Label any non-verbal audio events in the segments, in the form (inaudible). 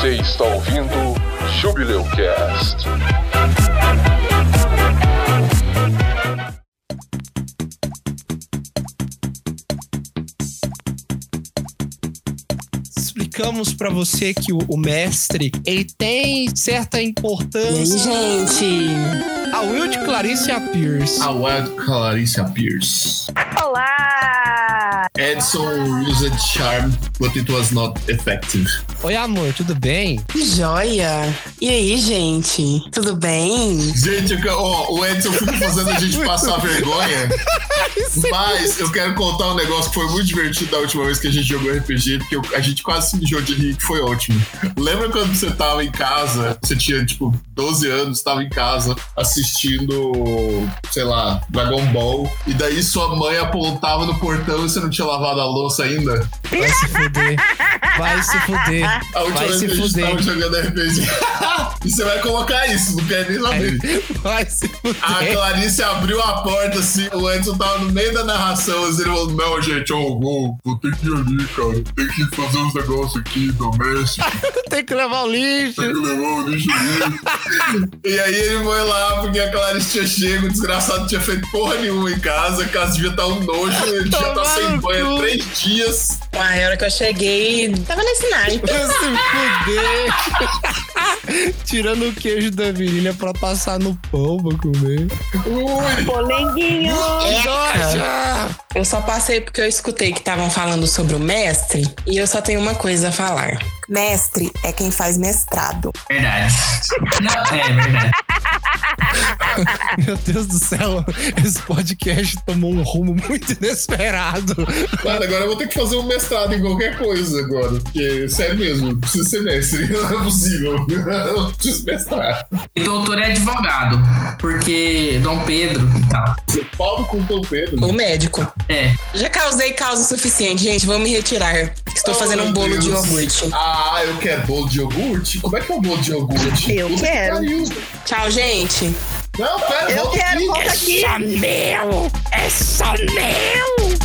Você está ouvindo Jubileu Cast. explicamos para você que o, o, mestre ele tem certa E importância. aí, gente? A Wild Clarice Pierce. A Wild Clarissa Pierce. Edson used charm, but it was not effective. Oi, amor, tudo bem? Que joia! E aí, gente? Tudo bem? Gente, ó, o Edson fica fazendo a gente (laughs) passar vergonha. Mas eu quero contar um negócio que foi muito divertido da última vez que a gente jogou RPG, porque eu- a gente quase se mijou de rir, que foi ótimo. Lembra quando você tava em casa, você tinha tipo 12 anos, tava em casa assistindo, sei lá, Dragon Ball, e daí sua mãe apontava no portão e você não tinha lavado a louça ainda? Vai se fuder. Vai se fuder. (laughs) A última Vai vez se que a gente fuder. tava jogando RPG. (laughs) e você vai colocar isso, não quer nem saber. Vai se A fuder. Clarice abriu a porta assim, o Edson tava no meio da narração, assim, ele falou: Não, gente, ó, vou, vou ter que ir ali, cara. Tem que fazer uns negócios aqui domésticos, (laughs) Tem que levar o lixo. tem que levar o lixo ali. e aí ele foi lá, porque a Clarice tinha chego, o desgraçado não tinha feito porra nenhuma em casa, a casa devia estar um nojo, ele devia estar Tomar sem banho há três dias. Uai, a hora que eu cheguei, tava nesse naipe. (laughs) Se fuder. (laughs) Tirando o queijo da virilha pra passar no pão pra comer. Ui! Polenguinho! Nossa! Eu só passei porque eu escutei que estavam falando sobre o mestre e eu só tenho uma coisa a falar. Mestre é quem faz mestrado. Verdade. Não, é verdade. (laughs) Meu Deus do céu, esse podcast tomou um rumo muito inesperado. Mano, agora eu vou ter que fazer um mestrado em qualquer coisa agora. Porque, sério mesmo, eu preciso ser mestre. (laughs) Não é possível. (laughs) Eu preciso mestrar. E doutor é advogado, porque Dom Pedro e tal. Você Paulo com o Dom Pedro. O médico. É. Já causei causa suficiente, gente. Vou me retirar. Estou Oh, fazendo um meu bolo de Deus. iogurte. Ah, eu quero bolo de iogurte? Como é que é o bolo de iogurte? Eu Puta quero. Tchau, gente. Não, pera, Eu volta quero, aqui. volta aqui! meu! É só meu!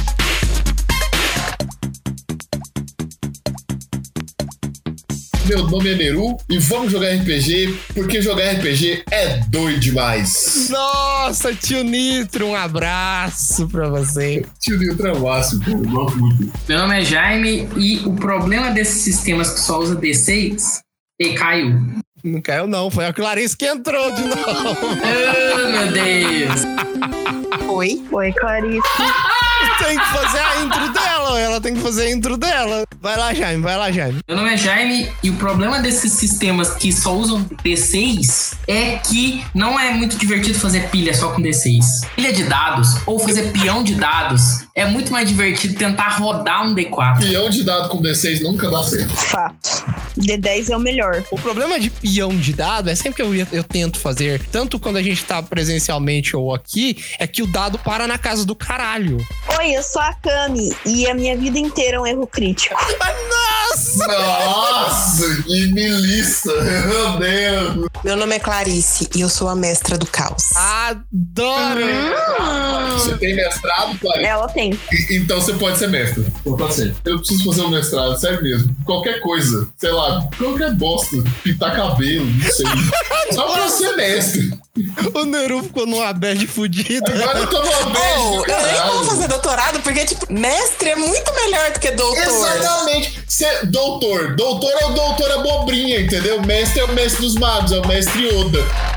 Meu nome é Neru e vamos jogar RPG porque jogar RPG é doido demais. Nossa, tio Nitro, um abraço pra você. Tio Nilton é o máximo, cara. Eu gosto muito. Meu nome é Jaime e o problema desses sistemas que só usa D6 e caiu. Não caiu, não. Foi a Clarice que entrou de novo. Oh, meu Deus. Oi. Oi, Clarice. (laughs) tem que fazer a intro dela. Ela tem que fazer a intro dela. Vai lá, Jaime. Vai lá, Jaime. Meu nome é Jaime e o problema desses sistemas que só usam D6 é que não é muito divertido fazer pilha só com D6. Pilha de dados ou fazer peão de dados é muito mais divertido tentar rodar um D4. Peão de dado com D6 nunca dá certo. Fato. D10 é o melhor. O problema de peão de dado é sempre que eu, eu tento fazer, tanto quando a gente tá presencialmente ou aqui, é que o dado para na casa do caralho. Oi, eu sou a Kami e a minha vida inteira é um erro crítico. Nossa! Nossa, que milícia. Meu Deus. Meu nome é Clarice e eu sou a mestra do caos. Adoro! Você tem mestrado, Clarice? Ela tem. Então você pode ser mestre. Pode ser. Eu preciso fazer um mestrado, sério mesmo. Qualquer coisa. Sei lá, qualquer bosta. Pintar cabelo, não sei. (laughs) Só pra ser mestre. O Neru ficou numa bad fudida. Agora eu tô numa bad Oh, eu nem vou caralho. Porque, tipo, mestre é muito melhor do que doutor. Exatamente. Cê, doutor. Doutor é o doutor abobrinha, entendeu? Mestre é o mestre dos magos, é o mestre Yoda.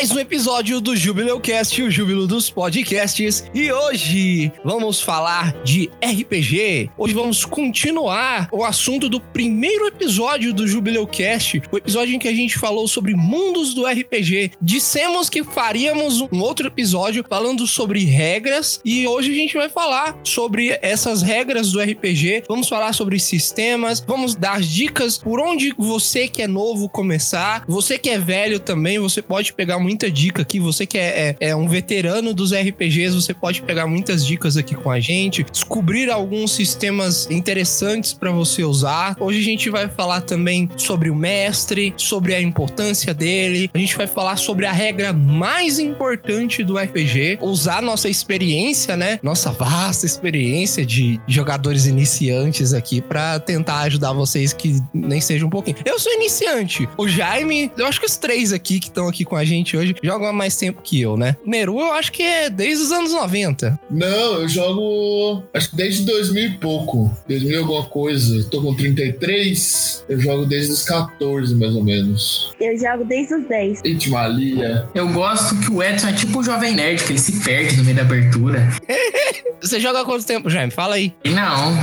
Mais um episódio do Jubileu Cast, o júbilo dos podcasts. E hoje vamos falar de RPG. Hoje vamos continuar o assunto do primeiro episódio do Jubileu Cast, o episódio em que a gente falou sobre mundos do RPG. Dissemos que faríamos um outro episódio falando sobre regras e hoje a gente vai falar sobre essas regras do RPG. Vamos falar sobre sistemas, vamos dar dicas por onde você que é novo começar, você que é velho também, você pode pegar uma muita dica aqui. Você que é, é, é um veterano dos RPGs, você pode pegar muitas dicas aqui com a gente, descobrir alguns sistemas interessantes para você usar. Hoje a gente vai falar também sobre o mestre, sobre a importância dele. A gente vai falar sobre a regra mais importante do RPG, usar nossa experiência, né? Nossa vasta experiência de jogadores iniciantes aqui para tentar ajudar vocês que nem seja um pouquinho. Eu sou iniciante. O Jaime, eu acho que os três aqui que estão aqui com a gente hoje jogam há mais tempo que eu, né? Neru, eu acho que é desde os anos 90. Não, eu jogo acho que desde 2000 e pouco. 2000 alguma coisa. Tô com 33, eu jogo desde os 14, mais ou menos. Eu jogo desde os 10. Itimalia. Eu gosto que o Edson é tipo um jovem nerd, que ele se perde no meio da abertura. (laughs) Você joga há quanto tempo, Jaime? Fala aí. Não,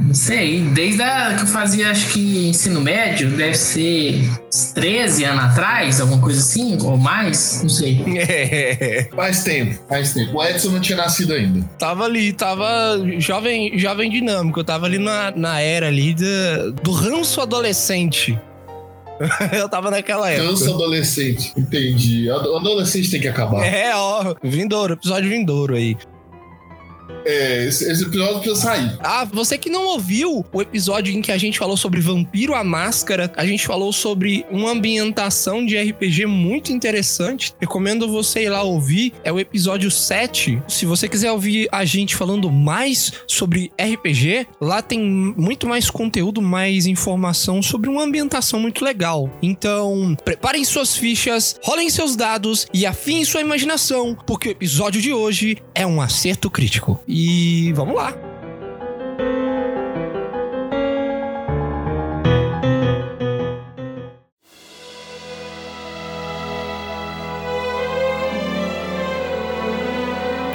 não sei. Desde a, que eu fazia, acho que ensino médio, deve ser uns 13 anos atrás, alguma coisa assim, ou mais, não sei. (laughs) Faz tempo, faz tempo. O Edson não tinha nascido ainda. tava ali, tava jovem, jovem dinâmico. Eu tava ali na, na era ali do ranço adolescente. (laughs) eu tava naquela época. Cansa adolescente. Entendi. Ado- Adolescente tem que acabar. É, ó, vindouro, episódio vindouro aí. É, esse, esse episódio precisa sair. Ah, você que não ouviu o episódio em que a gente falou sobre Vampiro a Máscara, a gente falou sobre uma ambientação de RPG muito interessante. Recomendo você ir lá ouvir. É o episódio 7. Se você quiser ouvir a gente falando mais sobre RPG, lá tem muito mais conteúdo, mais informação sobre uma ambientação muito legal. Então, preparem suas fichas, rolem seus dados e afiem sua imaginação, porque o episódio de hoje é um acerto crítico. E vamos lá.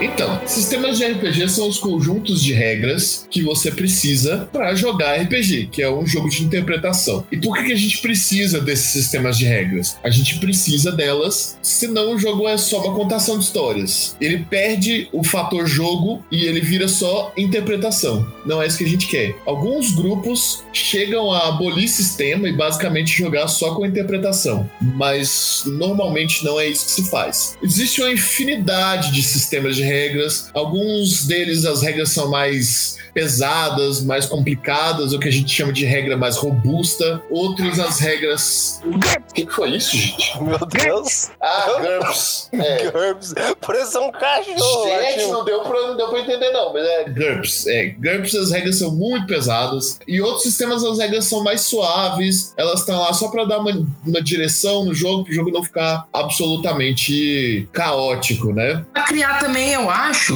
Então, sistemas de RPG são os conjuntos de regras que você precisa para jogar RPG, que é um jogo de interpretação. E por que, que a gente precisa desses sistemas de regras? A gente precisa delas, senão o jogo é só uma contação de histórias. Ele perde o fator jogo e ele vira só interpretação. Não é isso que a gente quer. Alguns grupos chegam a abolir sistema e basicamente jogar só com interpretação, mas normalmente não é isso que se faz. Existe uma infinidade de sistemas de regras. Alguns deles as regras são mais pesadas, mais complicadas, o que a gente chama de regra mais robusta. Outros as regras. O que que foi isso, gente? Meu Deus. Ah, GURPS. É. GURPS. Parece um cachorro. Gente, não deu, pra, não deu pra entender, não, mas é GURPS. É, GURPS as regras são muito pesadas. E outros sistemas as regras são mais suaves. Elas estão lá só pra dar uma, uma direção no jogo, pro jogo não ficar absolutamente caótico, né? Pra criar também, eu acho,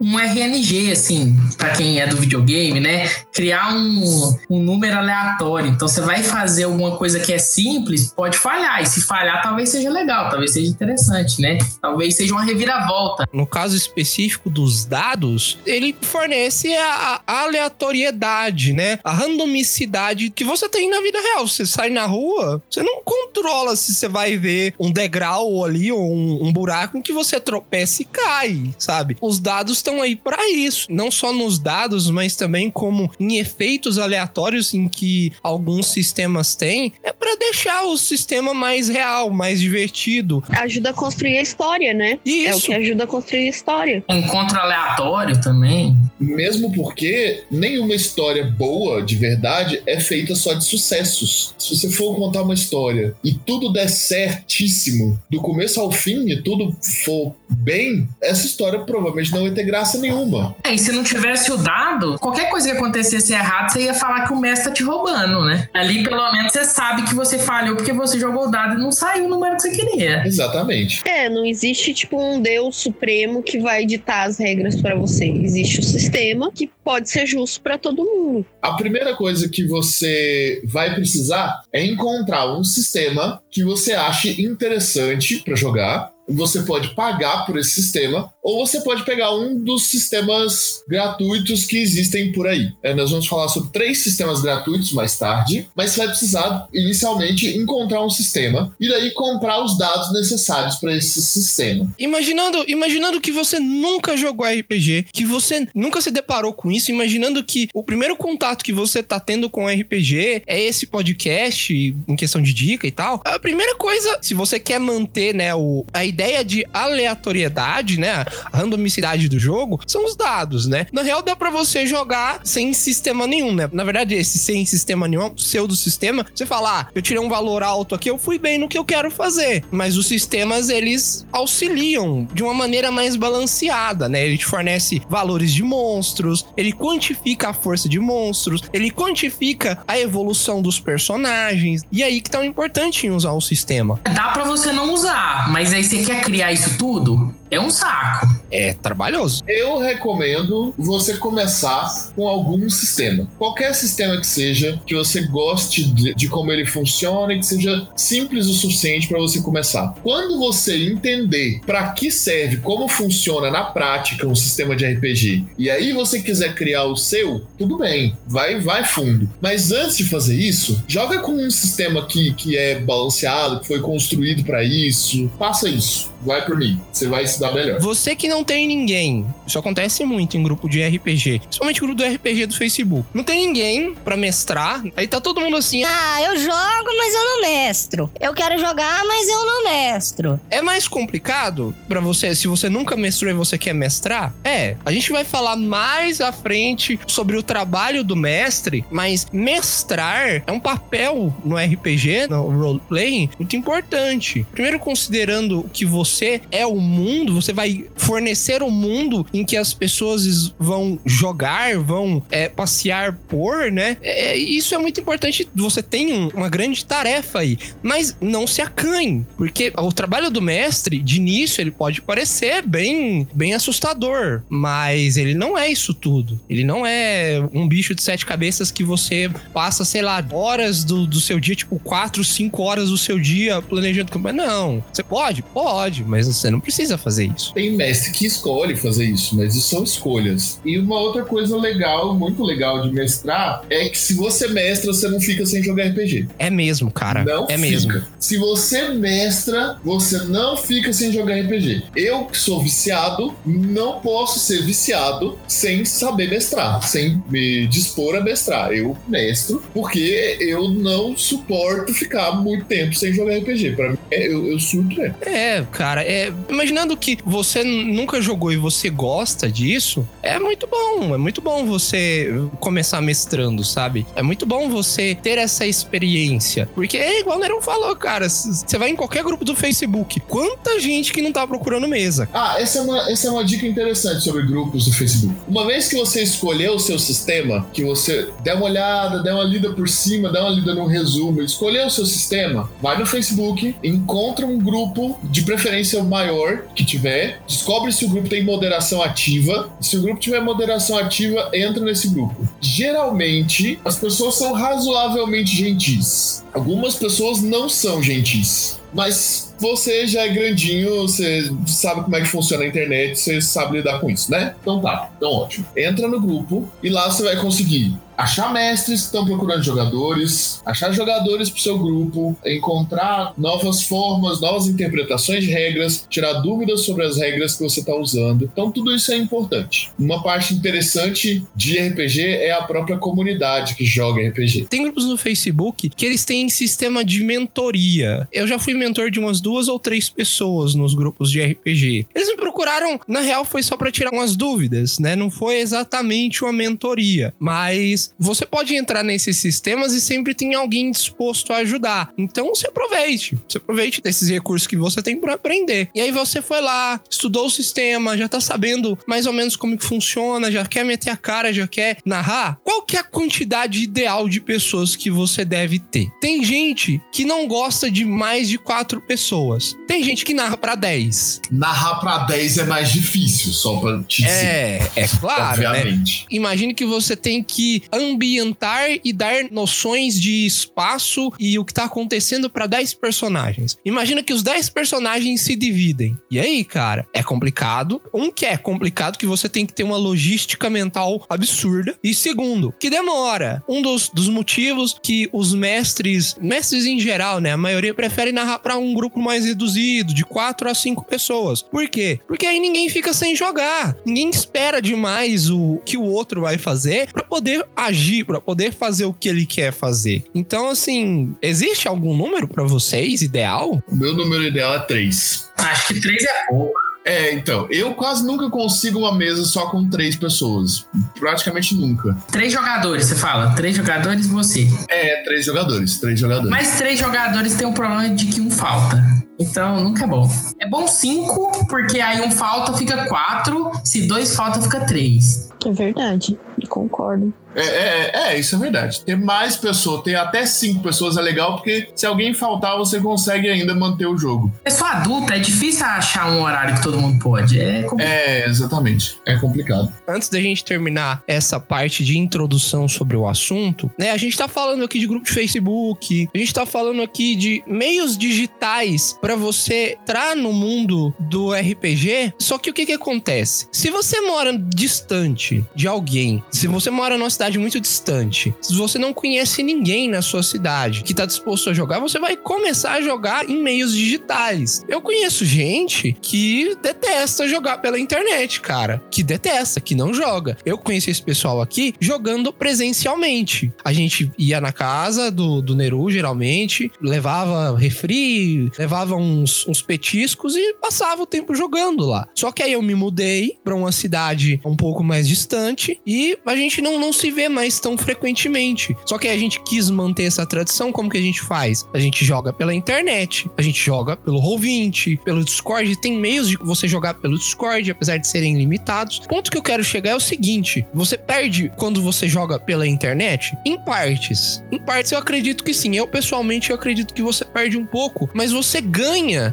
um RNG, assim, pra quem é do videogame, né? Criar um, um número aleatório. Então você vai fazer alguma coisa que é simples, pode falhar. E se falhar, talvez seja legal, talvez seja interessante, né? Talvez seja uma reviravolta. No caso específico dos dados, ele fornece a, a aleatoriedade, né? A randomicidade que você tem na vida real. Você sai na rua, você não controla se você vai ver um degrau ali ou um, um buraco em que você tropeça e cai, sabe? Os dados estão aí para isso. Não só nos dados, mas também como em efeitos aleatórios em que alguns sistemas têm, é para deixar o sistema mais real, mais divertido. Ajuda a construir a história, né? E É o isso que ajuda a construir a história. Encontro aleatório também. Mesmo porque nenhuma história boa, de verdade, é feita só de sucessos. Se você for contar uma história e tudo der certíssimo, do começo ao fim, e tudo for bem, essa história provavelmente não vai ter graça nenhuma. É, e se não tivesse o dado, qualquer coisa que acontecesse errado, você ia falar que o mestre tá te roubando, né? Ali, pelo menos, você sabe que você falhou porque você jogou o dado e não saiu o número que você queria. Exatamente. É, não existe tipo um Deus supremo que vai ditar as regras pra você. Existe o sistema que pode ser justo pra todo mundo. A primeira coisa que você vai precisar é encontrar um sistema que você ache interessante para jogar. Você pode pagar por esse sistema, ou você pode pegar um dos sistemas gratuitos que existem por aí. É, nós vamos falar sobre três sistemas gratuitos mais tarde, mas você vai precisar inicialmente encontrar um sistema e daí comprar os dados necessários para esse sistema. Imaginando, imaginando que você nunca jogou RPG, que você nunca se deparou com isso, imaginando que o primeiro contato que você tá tendo com RPG é esse podcast em questão de dica e tal. A primeira coisa, se você quer manter, né, o, a ideia de aleatoriedade, né, a randomicidade do jogo, são os dados, né? Na real, dá para você jogar sem sistema nenhum, né? Na verdade, esse sem sistema nenhum, pseudo sistema, você fala, ah, eu tirei um valor alto aqui, eu fui bem no que eu quero fazer. Mas os sistemas, eles auxiliam de uma maneira mais balanceada, né? Ele te fornece valores de monstros, ele quantifica a força de monstros, ele quantifica a evolução dos personagens. E aí que tá o importante em usar o sistema. Dá pra você não usar, mas aí você quer criar isso tudo? É um saco. É trabalhoso. Eu recomendo você começar com algum sistema. Qualquer sistema que seja, que você goste de, de como ele funciona e que seja simples o suficiente para você começar. Quando você entender para que serve, como funciona na prática um sistema de RPG, e aí você quiser criar o seu, tudo bem, vai, vai fundo. Mas antes de fazer isso, joga com um sistema que, que é balanceado, que foi construído para isso, faça isso vai por mim. Você vai se dar melhor. Você que não tem ninguém, isso acontece muito em grupo de RPG, principalmente grupo do RPG do Facebook. Não tem ninguém para mestrar, aí tá todo mundo assim: "Ah, eu jogo, mas eu não mestro. Eu quero jogar, mas eu não mestro". É mais complicado para você, se você nunca mestrou e você quer mestrar? É, a gente vai falar mais à frente sobre o trabalho do mestre, mas mestrar é um papel no RPG, no roleplay, muito importante. Primeiro considerando que você é o mundo, você vai fornecer um mundo em que as pessoas vão jogar, vão é, passear por, né? É, isso é muito importante. Você tem um, uma grande tarefa aí, mas não se acanhe, porque o trabalho do mestre, de início, ele pode parecer bem, bem assustador, mas ele não é isso tudo. Ele não é um bicho de sete cabeças que você passa, sei lá, horas do, do seu dia, tipo, quatro, cinco horas do seu dia planejando. Não, você pode? Pode mas você não precisa fazer isso. Tem mestre que escolhe fazer isso, mas isso são escolhas. E uma outra coisa legal, muito legal de mestrar, é que se você mestra, você não fica sem jogar RPG. É mesmo, cara. Não é fica. mesmo. Se você mestra, você não fica sem jogar RPG. Eu que sou viciado, não posso ser viciado sem saber mestrar, sem me dispor a mestrar. Eu mestro porque eu não suporto ficar muito tempo sem jogar RPG. Para mim, eu, eu surto mesmo. É, cara cara. É, imaginando que você nunca jogou e você gosta disso, é muito bom. É muito bom você começar mestrando, sabe? É muito bom você ter essa experiência. Porque é igual o Nerão falou, cara. Você vai em qualquer grupo do Facebook. Quanta gente que não tá procurando mesa. Ah, essa é uma, essa é uma dica interessante sobre grupos do Facebook. Uma vez que você escolheu o seu sistema, que você der uma olhada, der uma lida por cima, dá uma lida no resumo, escolheu o seu sistema, vai no Facebook, encontra um grupo de preferência maior que tiver, descobre se o grupo tem moderação ativa. Se o grupo tiver moderação ativa, entra nesse grupo. Geralmente, as pessoas são razoavelmente gentis. Algumas pessoas não são gentis. Mas você já é grandinho, você sabe como é que funciona a internet, você sabe lidar com isso, né? Então tá, então ótimo. Entra no grupo e lá você vai conseguir achar mestres que estão procurando jogadores, achar jogadores para o seu grupo, encontrar novas formas, novas interpretações de regras, tirar dúvidas sobre as regras que você está usando. Então, tudo isso é importante. Uma parte interessante de RPG é a própria comunidade que joga RPG. Tem grupos no Facebook que eles têm sistema de mentoria. Eu já fui mentor de umas duas ou três pessoas nos grupos de RPG. Eles me procuraram, na real, foi só para tirar umas dúvidas, né? Não foi exatamente uma mentoria, mas você pode entrar nesses sistemas e sempre tem alguém disposto a ajudar. Então se aproveite. Se aproveite desses recursos que você tem para aprender. E aí você foi lá, estudou o sistema, já tá sabendo mais ou menos como que funciona, já quer meter a cara, já quer narrar. Qual que é a quantidade ideal de pessoas que você deve ter? Tem gente que não gosta de mais de quatro pessoas. Tem gente que narra para 10. Narrar para 10 é mais difícil, só pra te dizer. É, é claro, né? Obviamente. Imagine que você tem que ambientar e dar noções de espaço e o que tá acontecendo para 10 personagens. Imagina que os 10 personagens se dividem. E aí, cara, é complicado. Um que é complicado que você tem que ter uma logística mental absurda. E segundo, que demora. Um dos, dos motivos que os mestres, mestres em geral, né, a maioria prefere narrar para um grupo mais reduzido, de 4 a 5 pessoas. Por quê? Porque aí ninguém fica sem jogar. Ninguém espera demais o que o outro vai fazer para poder agir, para poder fazer o que ele quer fazer. Então, assim, existe algum número para vocês ideal? O meu número ideal é três. Acho que três é pouco. É, então, eu quase nunca consigo uma mesa só com três pessoas. Praticamente nunca. Três jogadores, você fala. Três jogadores e você. É, três jogadores, três jogadores. Mas três jogadores tem o problema de que um falta. Então, nunca é bom. É bom cinco, porque aí um falta fica quatro. Se dois falta, fica três. É verdade, concordo. É, é, é, isso é verdade. Ter mais pessoas, ter até cinco pessoas é legal, porque se alguém faltar, você consegue ainda manter o jogo. Pessoa adulta, é difícil achar um horário que todo mundo pode. É complicado. É, exatamente. É complicado. Antes da gente terminar essa parte de introdução sobre o assunto, né? A gente tá falando aqui de grupo de Facebook, a gente tá falando aqui de meios digitais para você entrar no mundo do RPG. Só que o que que acontece? Se você mora distante de alguém, se você mora numa cidade muito distante, se você não conhece ninguém na sua cidade que tá disposto a jogar, você vai começar a jogar em meios digitais. Eu conheço gente que detesta jogar pela internet, cara. Que detesta, que não joga. Eu conheci esse pessoal aqui jogando presencialmente. A gente ia na casa do, do Neru, geralmente, levava refri, levava uns, uns petiscos e passava o tempo jogando lá. Só que aí eu me mudei pra uma cidade um pouco mais distante e a gente não, não se vê mais tão frequentemente. Só que a gente quis manter essa tradição, como que a gente faz? A gente joga pela internet, a gente joga pelo Roll20, pelo Discord, tem meios de você jogar pelo Discord, apesar de serem limitados. O ponto que eu quero chegar é o seguinte: você perde quando você joga pela internet? Em partes. Em partes eu acredito que sim. Eu pessoalmente eu acredito que você perde um pouco, mas você ganha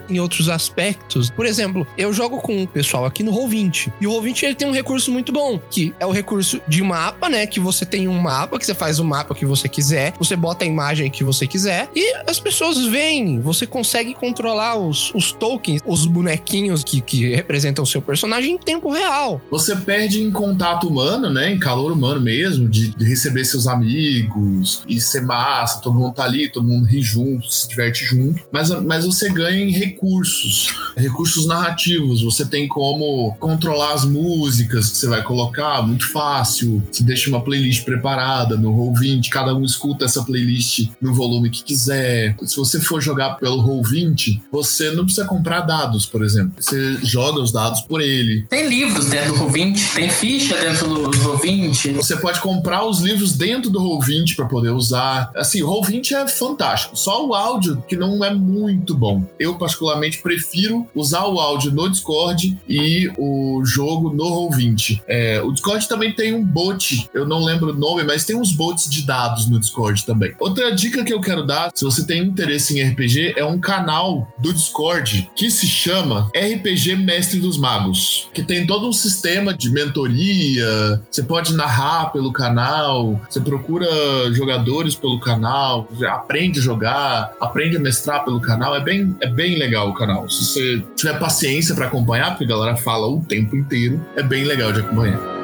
em outros aspectos. Por exemplo, eu jogo com o pessoal aqui no Roll20 e o Roll20 ele tem um recurso muito bom, que é o recurso de mapa, né, que você tem um mapa, que você faz o mapa que você quiser, você bota a imagem que você quiser e as pessoas veem, você consegue controlar os, os tokens, os bonequinhos que, que representam o seu personagem em tempo real. Você perde em contato humano, né? Em calor humano mesmo, de, de receber seus amigos e ser massa, todo mundo tá ali, todo mundo ri junto, se diverte junto. Mas, mas você ganha em recursos, recursos narrativos. Você tem como controlar as músicas que você vai colocar, muito fácil. Você deixa uma playlist preparada no Roll20, cada um escuta essa playlist no volume que quiser. Se você for jogar pelo Roll20, você não precisa comprar dados, por exemplo. Você joga os dados por ele. Tem livros dentro do Roll20, tem ficha dentro do Roll20. Você pode comprar os livros dentro do Roll20 para poder usar. Assim, o Roll20 é fantástico. Só o áudio que não é muito bom. Eu particularmente prefiro usar o áudio no Discord e o jogo no Roll20. É, o Discord também tem um bot, eu não lembro o nome, mas tem uns bots de dados no Discord também. Outra dica que eu quero dar, se você tem interesse em RPG, é um canal do Discord que se chama RPG Mestre dos Magos, que tem todo um sistema de mentoria. Você pode narrar pelo canal, você procura jogadores pelo canal, aprende a jogar, aprende a mestrar pelo canal. É bem, é bem legal o canal. Se você tiver paciência para acompanhar, porque a galera fala o tempo inteiro, é bem legal de acompanhar.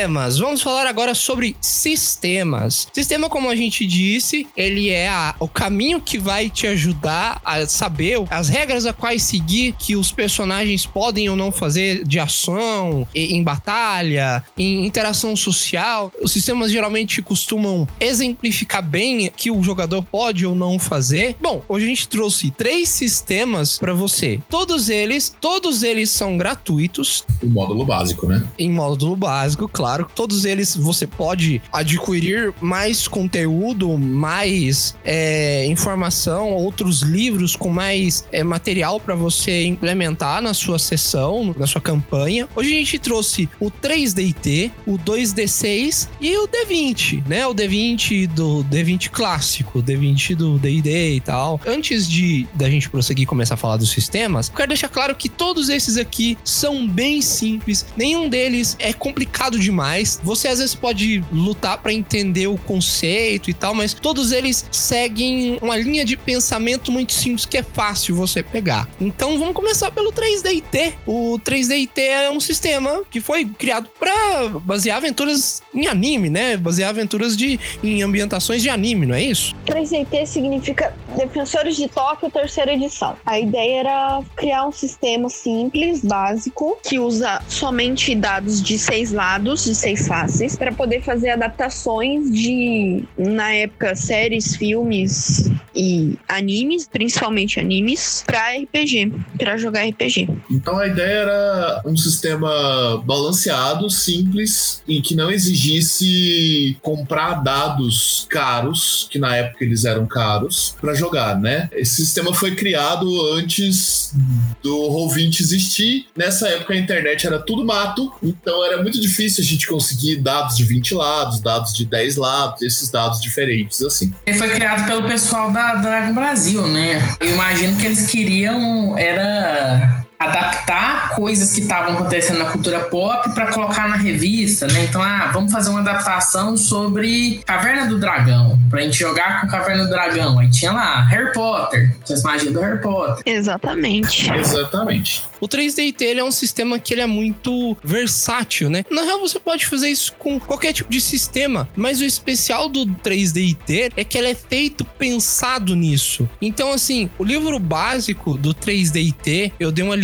Sistemas. Vamos falar agora sobre sistemas. Sistema, como a gente disse, ele é a- o caminho que vai te ajudar a saber as regras a quais seguir que os personagens podem ou não fazer de ação, e- em batalha, em interação social. Os sistemas geralmente costumam exemplificar bem que o jogador pode ou não fazer. Bom, hoje a gente trouxe três sistemas para você. Todos eles, todos eles são gratuitos O módulo básico, né? em módulo básico, claro. Todos eles você pode adquirir mais conteúdo, mais é, informação, outros livros com mais é, material para você implementar na sua sessão, na sua campanha. Hoje a gente trouxe o 3DT, o 2D6 e o D20, né? O D20 do D20 clássico, o D20 do D&D e tal. Antes de da gente prosseguir e começar a falar dos sistemas, eu quero deixar claro que todos esses aqui são bem simples, nenhum deles é complicado demais. Você às vezes pode lutar para entender o conceito e tal, mas todos eles seguem uma linha de pensamento muito simples que é fácil você pegar. Então vamos começar pelo 3DT. O 3DT é um sistema que foi criado para basear aventuras em anime, né? Basear aventuras de em ambientações de anime, não é isso? 3DT significa Defensores de Tóquio, terceira edição. A ideia era criar um sistema simples, básico, que usa somente dados de seis lados, de seis faces, para poder fazer adaptações de, na época, séries, filmes e animes, principalmente animes, para RPG, para jogar RPG. Então a ideia era um sistema balanceado, simples e que não exigisse comprar dados caros, que na época eles eram caros, para jogar, né? Esse sistema foi criado antes do Roll20 existir. Nessa época a internet era tudo mato, então era muito difícil a gente conseguir dados de 20 lados, dados de 10 lados, esses dados diferentes assim. Ele foi criado pelo pessoal da Dragon Brasil, né? Eu imagino que eles queriam era adaptar coisas que estavam acontecendo na cultura pop para colocar na revista, né? Então, ah, vamos fazer uma adaptação sobre Caverna do Dragão, pra gente jogar com Caverna do Dragão. Aí tinha lá Harry Potter, tinha as magias do Harry Potter. Exatamente. Exatamente. O 3DT ele é um sistema que ele é muito versátil, né? Na real, você pode fazer isso com qualquer tipo de sistema, mas o especial do 3DT é que ele é feito pensado nisso. Então, assim, o livro básico do 3DT, eu dei uma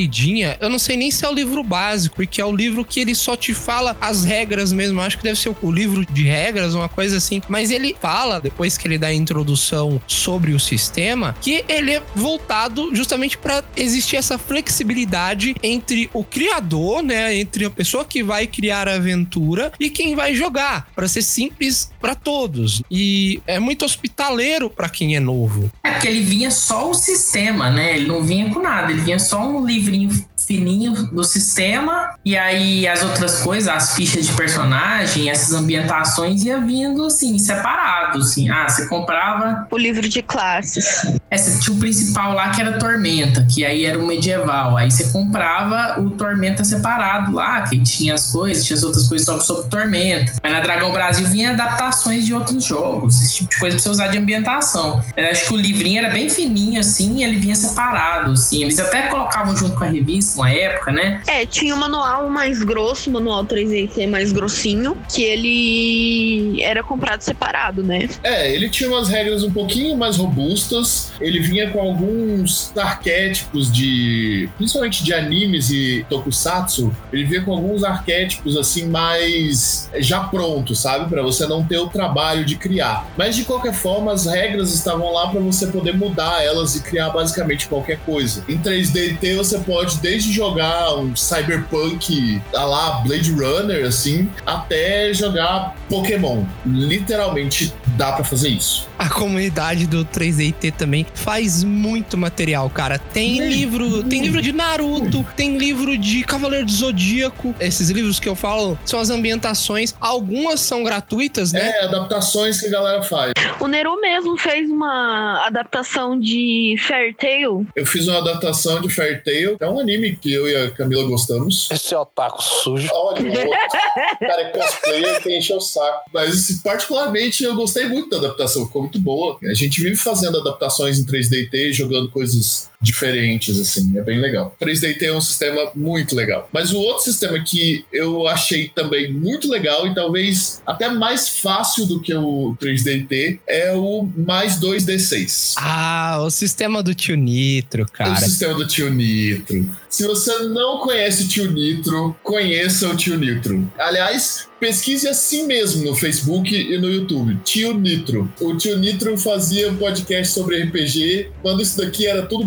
eu não sei nem se é o livro básico, porque é o livro que ele só te fala as regras mesmo. Acho que deve ser o livro de regras, uma coisa assim. Mas ele fala, depois que ele dá a introdução sobre o sistema, que ele é voltado justamente para existir essa flexibilidade entre o criador, né, entre a pessoa que vai criar a aventura e quem vai jogar, para ser simples para todos. E é muito hospitaleiro para quem é novo. É porque ele vinha só o sistema, né? Ele não vinha com nada, ele vinha só um livrinho livro fininho do sistema e aí as outras coisas, as fichas de personagem, essas ambientações ia vindo assim, separado, assim. Ah, você comprava O livro de classes. é, você tinha o principal lá que era Tormenta, que aí era o medieval. Aí você comprava o Tormenta separado lá, que tinha as coisas, tinha as outras coisas só sobre Tormenta. Mas na Dragão Brasil vinha adaptações de outros jogos, esse tipo de coisa pra você usar de ambientação. Eu acho que o livrinho era bem fininho assim, e ele vinha separado, assim. Eles até colocavam junto com a revista uma época, né? É, tinha o manual mais grosso, o manual 3DT mais grossinho, que ele era comprado separado, né? É, ele tinha umas regras um pouquinho mais robustas. Ele vinha com alguns arquétipos de. principalmente de animes e tokusatsu. Ele vinha com alguns arquétipos assim mais já prontos, sabe? Pra você não ter o trabalho de criar. Mas de qualquer forma, as regras estavam lá pra você poder mudar elas e criar basicamente qualquer coisa. Em 3DT você pode desde jogar um cyberpunk a lá Blade Runner assim, até jogar Pokémon. Literalmente dá pra fazer isso. A comunidade do 3DT também faz muito material, cara. Tem livro, tem livro de Naruto, tem livro de Cavaleiro do Zodíaco. Esses livros que eu falo são as ambientações. Algumas são gratuitas, né? É, adaptações que a galera faz. O Neru mesmo fez uma adaptação de Fairy Tail. Eu fiz uma adaptação de Fairy Tail, é um anime que eu e a Camila gostamos. Esse otaku sujo. Olha, o cara é cosplayer que encheu o saco. Mas, particularmente, eu gostei muito da adaptação, ficou muito boa. A gente vive fazendo adaptações em 3DT, jogando coisas diferentes, assim, é bem legal. 3DT é um sistema muito legal. Mas o outro sistema que eu achei também muito legal e talvez até mais fácil do que o 3DT é o mais 2D6. Ah, o sistema do tio Nitro, O cara. sistema do tio Nitro. Se você não conhece o Tio Nitro, conheça o Tio Nitro. Aliás, pesquise assim mesmo no Facebook e no YouTube. Tio Nitro. O Tio Nitro fazia um podcast sobre RPG quando isso daqui era tudo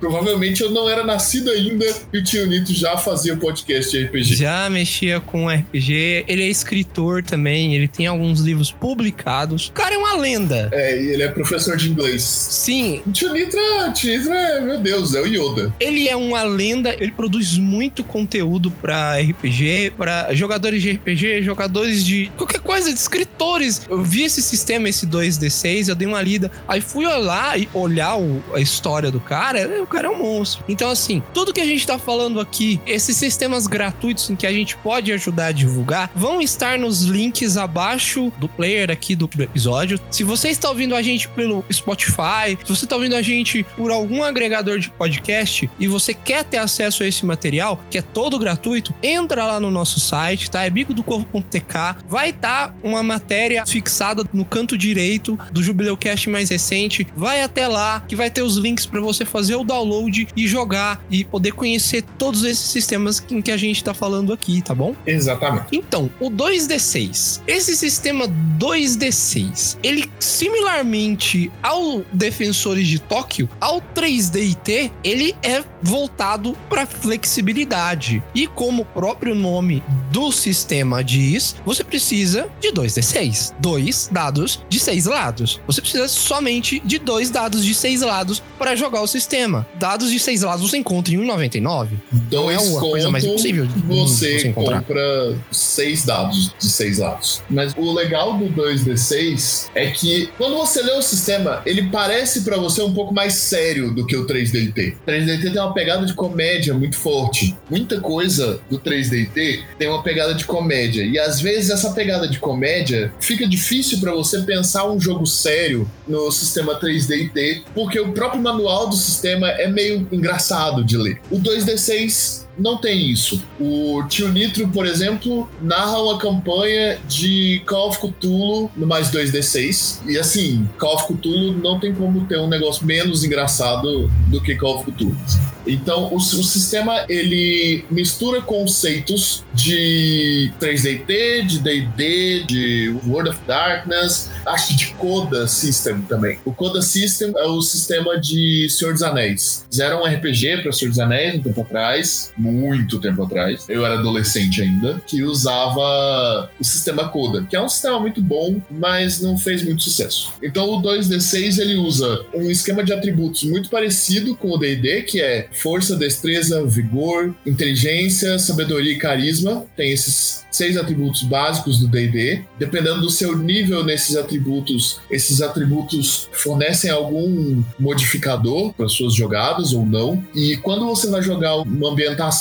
Provavelmente eu não era nascido ainda e o Tio Nitro já fazia podcast de RPG. Já mexia com RPG, ele é escritor também, ele tem alguns livros publicados. O cara é uma lenda. É, e ele é professor de inglês. Sim, O Tio Nitro, o Tio Nitro é, meu Deus, é o Yoda. ele é uma lenda, ele produz muito conteúdo pra RPG, pra jogadores de RPG, jogadores de qualquer coisa, de escritores. Eu vi esse sistema, esse 2D6, eu dei uma lida, aí fui olhar e olhar o- a história do cara, o cara é um monstro. Então, assim, tudo que a gente tá falando aqui, esses sistemas gratuitos em que a gente pode ajudar a divulgar, vão estar nos links abaixo do player aqui do episódio. Se você está ouvindo a gente pelo Spotify, se você está ouvindo a gente por algum agregador de podcast e você quer ter acesso a esse material, que é todo gratuito, entra lá no nosso site, tá? É bicodocorvo.tk. Vai estar uma matéria fixada no canto direito do Jubileucast mais recente. Vai até lá, que vai ter os links para você fazer o download e jogar e poder conhecer todos esses sistemas em que a gente tá falando aqui, tá bom? Exatamente. Então, o 2D6. Esse sistema 2D6, ele similarmente ao Defensores de Tóquio, ao 3DIT, ele é voltado para flexibilidade. E como o próprio nome do sistema diz, você precisa de 2D6, dois dados de seis lados. Você precisa somente de dois dados de seis lados para jogar o sistema. Dados de seis lados você encontra em 1,99. Não é uma coisa mais impossível de Você você compra seis dados de seis lados. Mas o legal do 2D6 é que quando você lê o sistema, ele parece pra você um pouco mais sério do que o 3DT. O 3DT tem uma pegada de comédia muito forte. Muita coisa do 3DT tem uma pegada de comédia. E às vezes essa pegada de comédia fica difícil pra você pensar um jogo sério no sistema 3DT, porque o próprio manual do sistema é meio engraçado de ler. O 2D6 não tem isso. O Tio Nitro, por exemplo, narra uma campanha de Call of Cthulhu no mais 2D6. E assim, Call of Cthulhu não tem como ter um negócio menos engraçado do que Call of Cthulhu. Então, o, o sistema ele mistura conceitos de 3DT, de D&D, de World of Darkness, acho que de Coda System também. O Coda System é o sistema de Senhor dos Anéis. Fizeram um RPG para Senhor dos Anéis um tempo atrás, muito tempo atrás. Eu era adolescente ainda, que usava o sistema Coda, que é um sistema muito bom, mas não fez muito sucesso. Então, o 2D6 ele usa um esquema de atributos muito parecido com o D&D, que é força, destreza, vigor, inteligência, sabedoria e carisma. Tem esses seis atributos básicos do D&D. Dependendo do seu nível nesses atributos, esses atributos fornecem algum modificador para suas jogadas ou não. E quando você vai jogar uma ambientação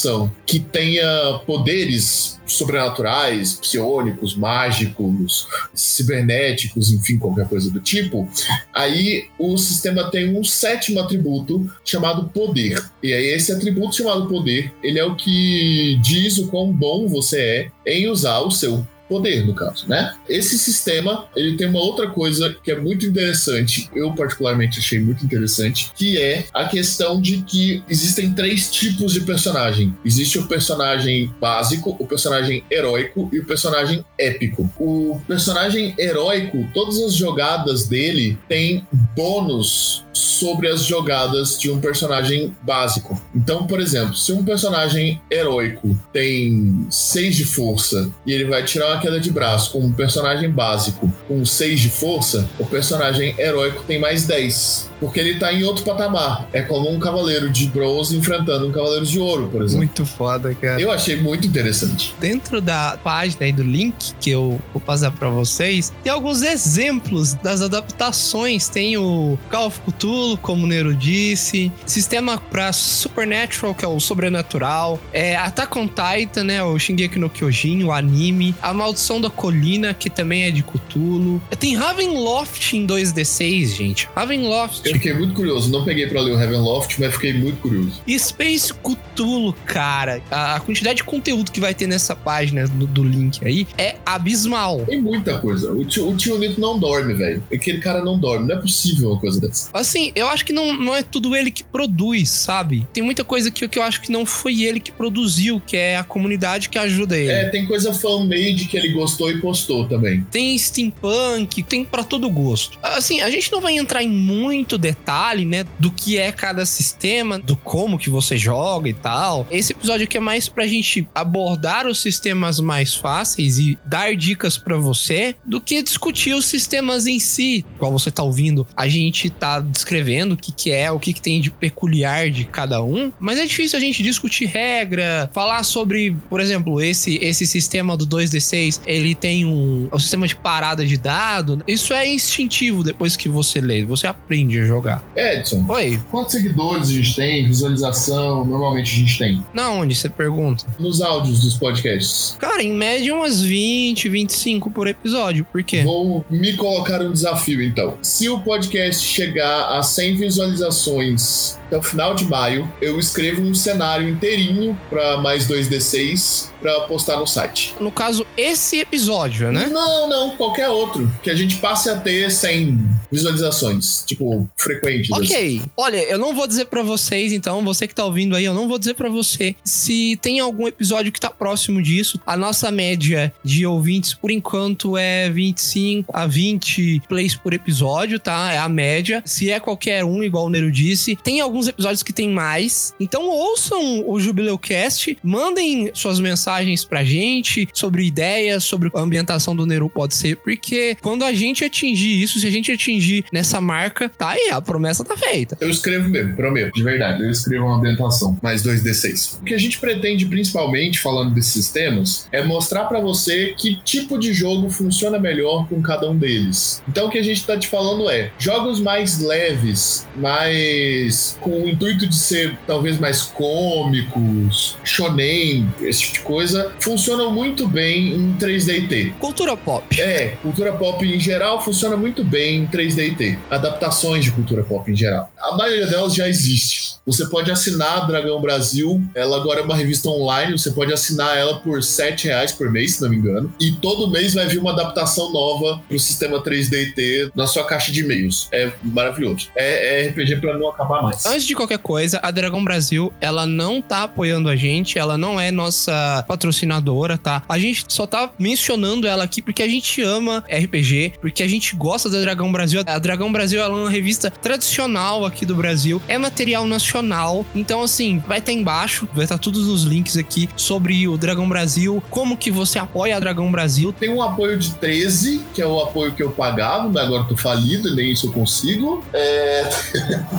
que tenha poderes sobrenaturais, psionicos, mágicos, cibernéticos, enfim, qualquer coisa do tipo, aí o sistema tem um sétimo atributo chamado poder. E aí esse atributo chamado poder, ele é o que diz o quão bom você é em usar o seu poder, no caso, né? Esse sistema, ele tem uma outra coisa que é muito interessante, eu particularmente achei muito interessante, que é a questão de que existem três tipos de personagem. Existe o personagem básico, o personagem heróico e o personagem épico. O personagem heróico, todas as jogadas dele têm bônus sobre as jogadas de um personagem básico. Então, por exemplo, se um personagem heróico tem 6 de força e ele vai tirar uma queda de braço com um personagem básico com 6 de força, o personagem heróico tem mais 10. Porque ele tá em outro patamar. É como um cavaleiro de bronze enfrentando um cavaleiro de ouro, por exemplo. Muito foda, cara. Eu achei muito interessante. Dentro da página aí do link que eu vou passar pra vocês, tem alguns exemplos das adaptações. Tem o Call of Cthulhu, como o Nero disse, sistema pra Supernatural, que é o sobrenatural, é Attack on Titan, né, o Shingeki no Kyojin, o anime, a Maldição da Colina, que também é de Cthulhu. Tem Ravenloft em 2D6, gente. Ravenloft. Eu fiquei muito curioso. Não peguei pra ler o Heavenloft, mas fiquei muito curioso. Space Cthulhu, cara. A quantidade de conteúdo que vai ter nessa página do, do link aí é abismal. Tem muita coisa. O tio, o tio Nito não dorme, velho. Aquele cara não dorme. Não é possível uma coisa dessa. Assim, eu acho que não, não é tudo ele que produz, sabe? Tem muita coisa que, que eu acho que não foi ele que produziu, que é a comunidade que ajuda ele. É, tem coisa fan-made que ele gostou e postou também. Tem steampunk, tem pra todo gosto. Assim, a gente não vai entrar em muito detalhe, né, do que é cada sistema, do como que você joga e tal. Esse episódio aqui é mais pra gente abordar os sistemas mais fáceis e dar dicas pra você do que discutir os sistemas em si. Igual você tá ouvindo, a gente tá descrevendo o que que é, o que que tem de peculiar de cada um, mas é difícil a gente discutir regra, falar sobre, por exemplo, esse esse sistema do 2D6, ele tem um, um sistema de parada de dado. Isso é instintivo depois que você lê, você aprende a jogar. Edson, Oi, quantos seguidores a gente tem? Visualização, normalmente a gente tem. na onde você pergunta? Nos áudios dos podcasts. Cara, em média umas 20, 25 por episódio. Por quê? Vou me colocar um desafio, então. Se o podcast chegar a 100 visualizações até o final de maio, eu escrevo um cenário inteirinho para mais 2D6 para postar no site. No caso, esse episódio, né? Não, não, qualquer outro. Que a gente passe a ter 100 visualizações, tipo, frequentes. assim. Ok. Olha, eu não vou dizer pra vocês, então, você que tá ouvindo aí, eu não vou dizer pra você se tem algum episódio que tá próximo disso. A nossa média de ouvintes, por enquanto, é 25 a 20 plays por episódio, tá? É a média. Se é qualquer um, igual o Nero disse, tem alguns episódios que tem mais. Então, ouçam o Jubileu Cast, mandem suas mensagens pra gente sobre ideias, sobre a ambientação do Neru pode ser, porque quando a gente atingir isso, se a gente atingir nessa marca, tá aí, a promessa tá feita. Eu escrevo mesmo, prometo, de verdade. Eu escrevo uma ambientação, mais 2D6. O que a gente pretende, principalmente, falando desses sistemas, é mostrar pra você que tipo de jogo funciona melhor com cada um deles. Então, o que a gente tá te falando é jogos mais leves, mais com o intuito de ser talvez mais cômicos, shonen, esse tipo de coisa, funcionam muito bem em 3D&T. Cultura pop. É, cultura pop em geral funciona muito bem em 3D&T. Adaptações de cultura pop em geral. A maioria delas já existe. Você pode assinar Dragão Brasil. Ela agora é uma revista online. Você pode assinar ela por 7 reais por mês, se não me engano. E todo mês vai vir uma adaptação nova pro sistema 3D&T na sua caixa de e-mails. É maravilhoso. É, é RPG pra não acabar mais. Antes de qualquer coisa, a Dragão Brasil, ela não tá apoiando a gente, ela não é nossa patrocinadora, tá? A gente só tá mencionando ela aqui porque a gente ama RPG, porque a gente gosta da Dragão Brasil. A Dragão Brasil ela é uma revista tradicional aqui do Brasil, é material nacional. Então, assim, vai estar embaixo, vai estar todos os links aqui sobre o Dragão Brasil, como que você apoia a Dragão Brasil. Tem um apoio de 13, que é o apoio que eu pagava, agora tô falido, nem isso eu consigo. É,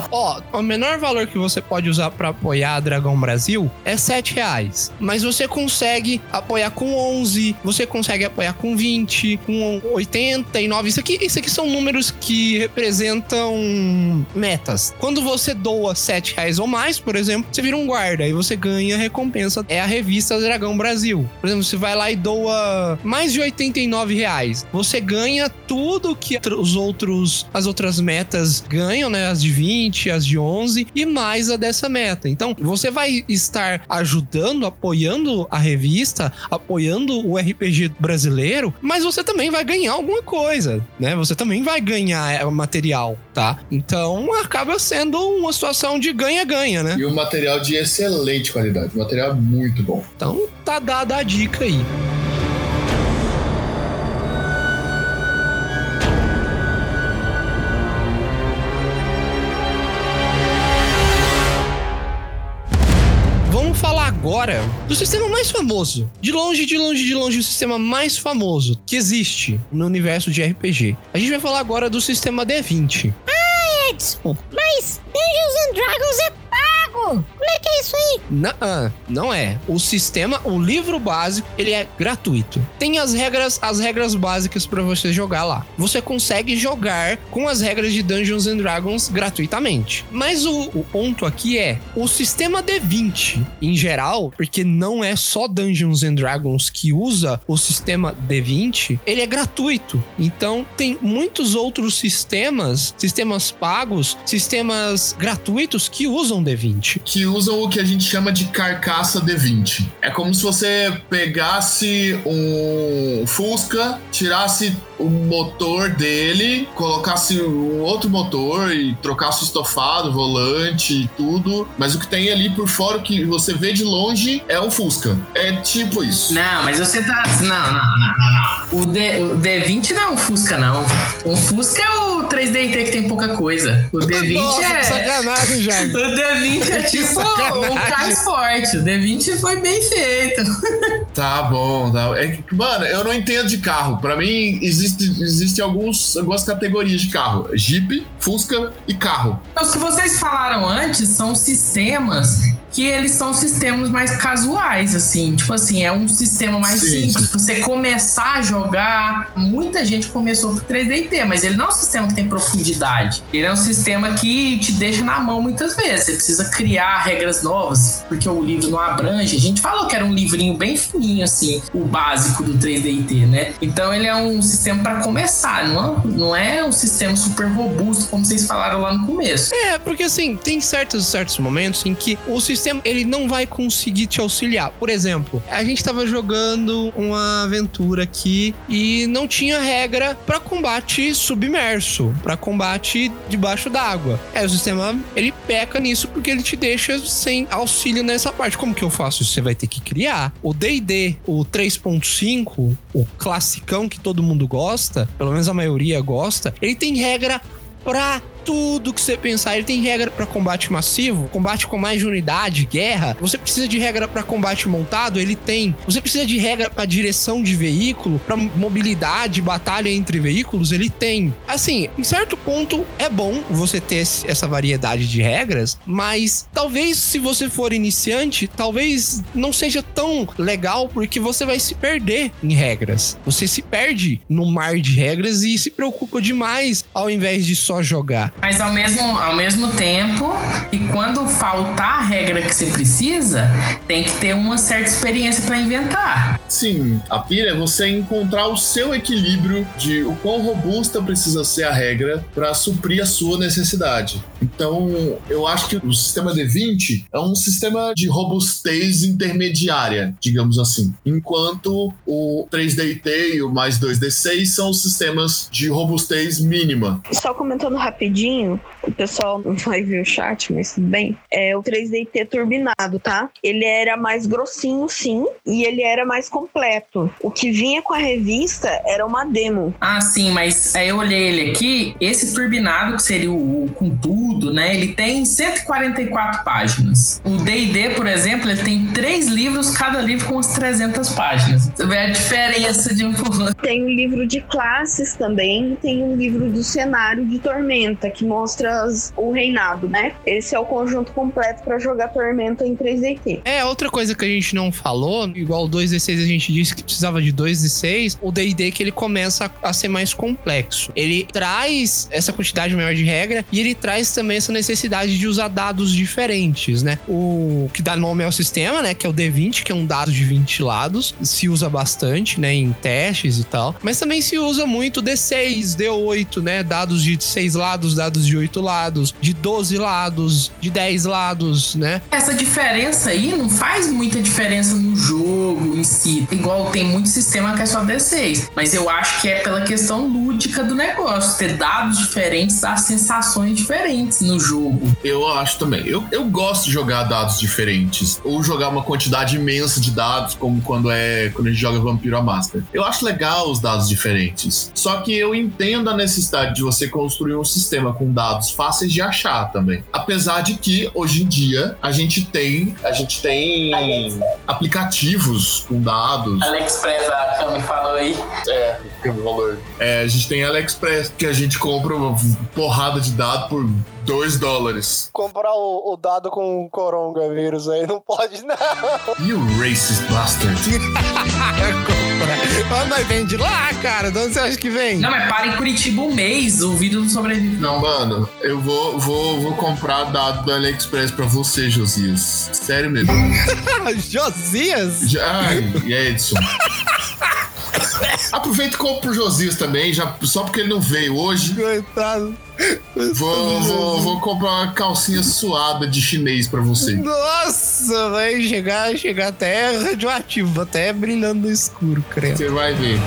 Ó, o menor valor que você pode usar pra apoiar a Dragão Brasil é 7 reais. Mas você consegue apoiar com 11, você consegue apoiar com 20, com 89. Isso aqui, isso aqui são números que representam metas. Quando você doa 7 reais ou mais, por exemplo, você vira um guarda e você ganha recompensa. É a revista Dragão Brasil. Por exemplo, você vai lá e doa mais de 89 reais. Você ganha tudo que os outros, as outras metas ganham, né? As de 20, as de 11 e mais a dessa meta. Então, você vai estar ajudando, apoiando a revista, apoiando o RPG brasileiro, mas você também vai ganhar alguma coisa, né? Você também vai ganhar é, material, tá? Então, acaba sendo uma situação de ganha-ganha, né? e um material de excelente qualidade. Um material muito bom. Então, tá dada a dica aí. Agora do sistema mais famoso. De longe, de longe, de longe, o sistema mais famoso que existe no universo de RPG. A gente vai falar agora do sistema D20. Edson, mas Dungeons and Dragons é Como é que é isso aí? Não, ah, não é. O sistema, o livro básico, ele é gratuito. Tem as regras, as regras básicas para você jogar lá. Você consegue jogar com as regras de Dungeons and Dragons gratuitamente. Mas o, o ponto aqui é o sistema D20 em geral, porque não é só Dungeons and Dragons que usa o sistema D20, ele é gratuito. Então tem muitos outros sistemas, sistemas pagos, sistemas gratuitos que usam D20. Que usam o que a gente chama de carcaça D20. É como se você pegasse um Fusca, tirasse o motor dele, colocasse um outro motor e trocasse o estofado, volante e tudo. Mas o que tem ali por fora, o que você vê de longe, é um Fusca. É tipo isso. Não, mas você tá. Não, não, não, não. O, D, o D20 não é um Fusca, não. Um Fusca é o 3DT que tem pouca coisa. O D20 Nossa, é. sacanagem, Jaime. O D20 é tipo (laughs) sacanagem. um carro esporte. O D20 foi bem feito. Tá bom, tá. É mano, eu não entendo de carro. Pra mim, existe, existe alguns, algumas categorias de carro: Jeep, Fusca e carro. Os que vocês falaram antes são sistemas que eles são sistemas mais casuais, assim. Tipo assim, é um sistema mais Sim. simples. Você começar a jogar. Muita gente começou por 3DT, mas ele não é um sistema que tem profundidade. Ele é um sistema que te deixa na mão muitas vezes. Você precisa criar regras novas, porque o livro não abrange. A gente falou que era um livrinho bem fininho, assim, o básico do 3DT, né? Então ele é um sistema para começar, não é, não é um sistema super robusto, como vocês falaram lá no começo. É, porque assim, tem certos, certos momentos em que o sistema ele não vai conseguir te auxiliar. Por exemplo, a gente tava jogando uma aventura aqui e não tinha regra pra combate submerso, pra combate debaixo d'água. É, o sistema ele peca nisso porque ele te deixa sem auxílio nessa parte. Como que eu faço? Você vai ter que criar. O D&D, o 3.5, o classicão que todo mundo gosta, pelo menos a maioria gosta, ele tem regra pra tudo que você pensar. Ele tem regra pra combate massivo, combate com mais de unidade, guerra. Você precisa de regra pra combate montado, ele tem. Você precisa de regra pra direção de veículo, pra mobilidade, batalha entre veículos, ele tem. Assim, em certo ponto é bom você ter essa variedade de regras, mas talvez se você for iniciante, talvez não seja tão legal porque você vai se perder em regras. Você se perde no mar de regras e se preocupa demais ao invés de só jogar. Mas ao mesmo, ao mesmo tempo, e quando faltar a regra que você precisa, tem que ter uma certa experiência para inventar. Sim, a pira é você encontrar o seu equilíbrio de o quão robusta precisa ser a regra para suprir a sua necessidade. Então, eu acho que o sistema D20 é um sistema de robustez intermediária, digamos assim. Enquanto o 3DT e o mais 2D6 são os sistemas de robustez mínima. Só comentando rapidinho, o pessoal não vai ver o chat, mas tudo bem. É o 3DT turbinado, tá? Ele era mais grossinho, sim, e ele era mais completo. O que vinha com a revista era uma demo. Ah, sim, mas aí eu olhei ele aqui, esse turbinado, que seria o, o com tudo, né? Ele tem 144 páginas. O D&D, por exemplo, ele tem três livros, cada livro com umas 300 páginas. Você vê a diferença de um. Tem um livro de classes também, e tem um livro do cenário de Tormenta, que mostra as- o reinado, né? Esse é o conjunto completo para jogar Tormenta em 3DT. É, outra coisa que a gente não falou, igual o 2D6 a gente disse que precisava de 2D6, o D&D que ele começa a, a ser mais complexo. Ele traz essa quantidade maior de regra e ele traz também essa necessidade de usar dados diferentes, né? O que dá nome ao sistema, né, que é o D20, que é um dado de 20 lados, se usa bastante, né, em testes e tal, mas também se usa muito D6, D8, né, dados de 6 lados, dados de 8 lados, de 12 lados, de 10 lados, né? Essa diferença aí não faz muita diferença no jogo em si. Igual tem muito sistema que é só D6. Mas eu acho que é pela questão lúdica do negócio. Ter dados diferentes dá sensações diferentes no jogo. Eu acho também. Eu, eu gosto de jogar dados diferentes. Ou jogar uma quantidade imensa de dados, como quando é quando a gente joga Vampiro à Máscara. Eu acho legal os dados diferentes. Só que eu entendo a necessidade de você construir um sistema com dados fáceis de achar também. Apesar de que hoje em dia a gente tem, a gente tem aplicativos com dados. AliExpress, a Cami falou aí. É, tem um valor. É, a gente tem AliExpress que a gente compra uma porrada de dado por 2 dólares. Comprar o, o dado com coronavírus aí não pode, não. You racist bastard. (laughs) (laughs) Quando nós vende lá, cara, de onde você acha que vem? Não, mas para em Curitiba um mês, o vídeo não sobrevive, não. Mano, eu vou, vou, vou comprar dado do AliExpress pra você, Josias. Sério mesmo. (laughs) Josias? Já, ai, e Edson. (laughs) Aproveita e compra pro Josias também, já, só porque ele não veio hoje. Coitado. Vou, vou, vou comprar uma calcinha suada de chinês pra você. Nossa, vai chegar, chegar até radioativo, até brilhando no escuro, credo. Você vai ver.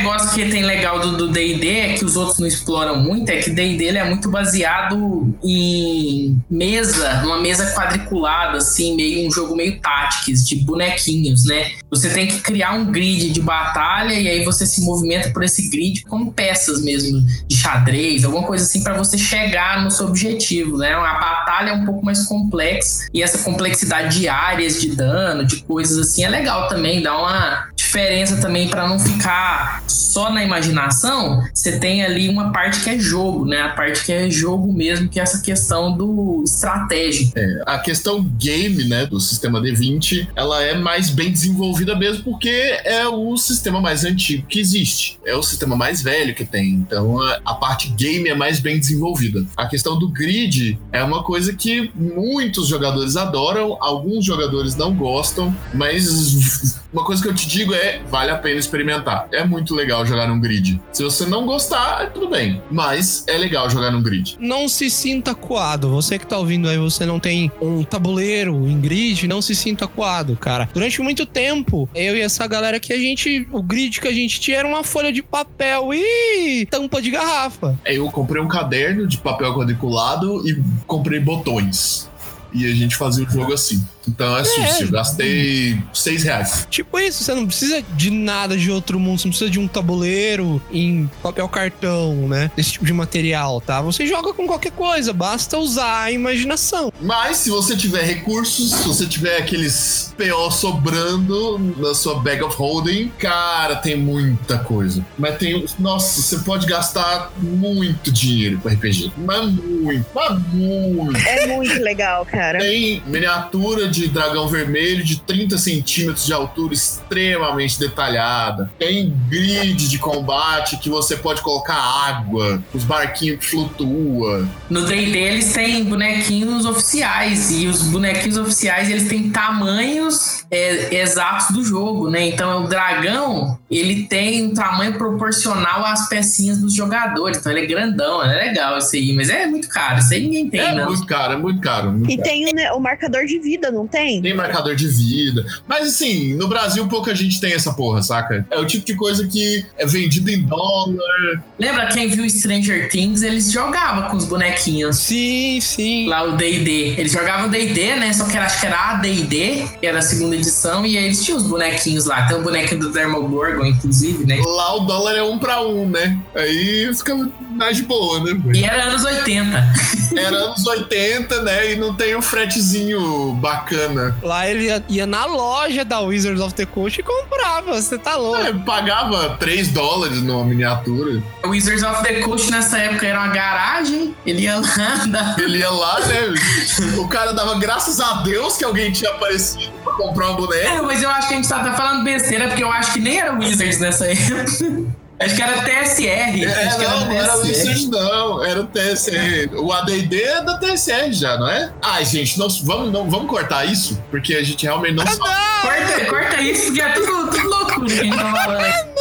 Negócio que tem legal do D&D é que os outros não exploram muito, é que D&D é muito baseado em mesa, numa mesa quadriculada, assim, meio um jogo meio táticos, de bonequinhos, né? Você tem que criar um grid de batalha e aí você se movimenta por esse grid como peças mesmo, de xadrez, alguma coisa assim para você chegar no seu objetivo, né? A batalha é um pouco mais complexa e essa complexidade de áreas de dano, de coisas assim, é legal também, dá uma diferença também para não ficar só na imaginação, você tem ali uma parte que é jogo, né? A parte que é jogo mesmo, que é essa questão do estratégico. É, a questão game, né, do sistema D20, ela é mais bem desenvolvida mesmo porque é o sistema mais antigo que existe. É o sistema mais velho que tem. Então a, a parte game é mais bem desenvolvida. A questão do grid é uma coisa que muitos jogadores adoram, alguns jogadores não gostam, mas (laughs) uma coisa que eu te digo é vale a pena experimentar. É muito legal jogar num grid. Se você não gostar, tudo bem. Mas é legal jogar num grid. Não se sinta coado. Você que tá ouvindo aí, você não tem um tabuleiro em grid, não se sinta coado, cara. Durante muito tempo, eu e essa galera que a gente. O grid que a gente tinha era uma folha de papel e tampa de garrafa. Eu comprei um caderno de papel quadriculado e comprei botões. E a gente fazia o jogo assim. Então é susto. Eu gastei seis reais. Tipo isso, você não precisa de nada de outro mundo, você não precisa de um tabuleiro em papel cartão, né? Esse tipo de material, tá? Você joga com qualquer coisa, basta usar a imaginação. Mas se você tiver recursos, se você tiver aqueles PO sobrando na sua bag of holding, cara, tem muita coisa. Mas tem. Nossa, você pode gastar muito dinheiro com RPG. Mas muito, mas muito. É muito legal, cara. Tem miniatura de dragão vermelho de 30 centímetros de altura, extremamente detalhada. Tem grid de combate que você pode colocar água, os barquinhos que flutuam. No D&D eles têm bonequinhos oficiais e os bonequinhos oficiais eles têm tamanhos é, exatos do jogo, né? Então o dragão ele tem um tamanho proporcional às pecinhas dos jogadores, então ele é grandão, é legal isso aí, mas é muito caro, isso aí ninguém tem, É não. muito caro, é muito caro. muito E caro. tem o, né, o marcador de vida, não tem? Tem marcador de vida. Mas assim, no Brasil pouca gente tem essa porra, saca? É o tipo de coisa que é vendido em dólar. Lembra quem viu Stranger Things? Eles jogavam com os bonequinhos. Sim, sim. Lá o D&D. Eles jogavam D&D, né? Só que era, acho que era AD&D, que era a segunda edição, e aí eles tinham os bonequinhos lá. Tem o bonequinho do Demogorgon, inclusive, né? Lá o dólar é um pra um, né? Aí fica mais de boa, né? E era anos 80. Era anos 80, né? E não tem um fretezinho bacana. Lá ele ia, ia na loja da Wizards of the Coast e comprava. Você tá louco. É, pagava 3 dólares numa miniatura. O Wizards of the Coast nessa época era uma garagem. Ele ia lá dar Ele ia lá, né? O cara dava graças a Deus que alguém tinha aparecido pra comprar uma boneca. É, mas eu acho que a gente tá, tá falando besteira, porque eu acho que nem era Wizards nessa época. Acho que era TSR. É, acho que não, não era TSR. Wizards, não. Era o TSR. O ADD é da TSR já, não é? Ai, gente, não, vamos, não, vamos cortar isso? Porque a gente realmente não sabe. Corta, corta isso, porque é tudo, tudo que gente tá falando.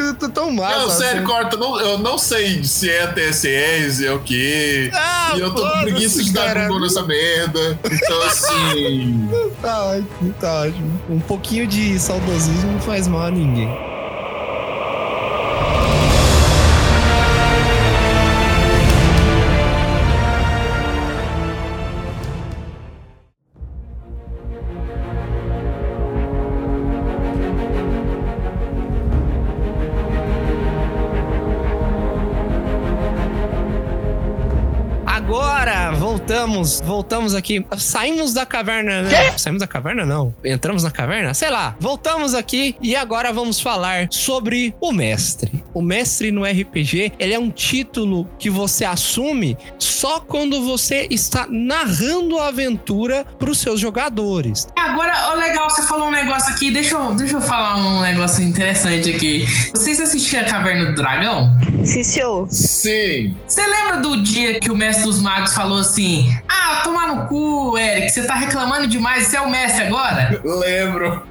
Eu tô tão massa. Não, sério, assim. corta. Não, eu não sei se é TSR, se é o quê. Ah, e eu tô com preguiça de dar. Google nessa merda. Então, assim. (laughs) Tá ótimo, tá ótimo. Um pouquinho de saudosismo não faz mal a ninguém. Voltamos, voltamos aqui. Saímos da caverna, né? Saímos da caverna, não. Entramos na caverna? Sei lá. Voltamos aqui e agora vamos falar sobre o mestre. O mestre no RPG, ele é um título que você assume só quando você está narrando a aventura para os seus jogadores. Agora, ó, legal, você falou um negócio aqui, deixa eu, deixa eu falar um negócio interessante aqui. Vocês assistiram a Caverna do Dragão? Sim, senhor. Sim. Você lembra do dia que o mestre dos magos falou assim: Ah, tomar no cu, Eric, você tá reclamando demais, você é o mestre agora? Lembro.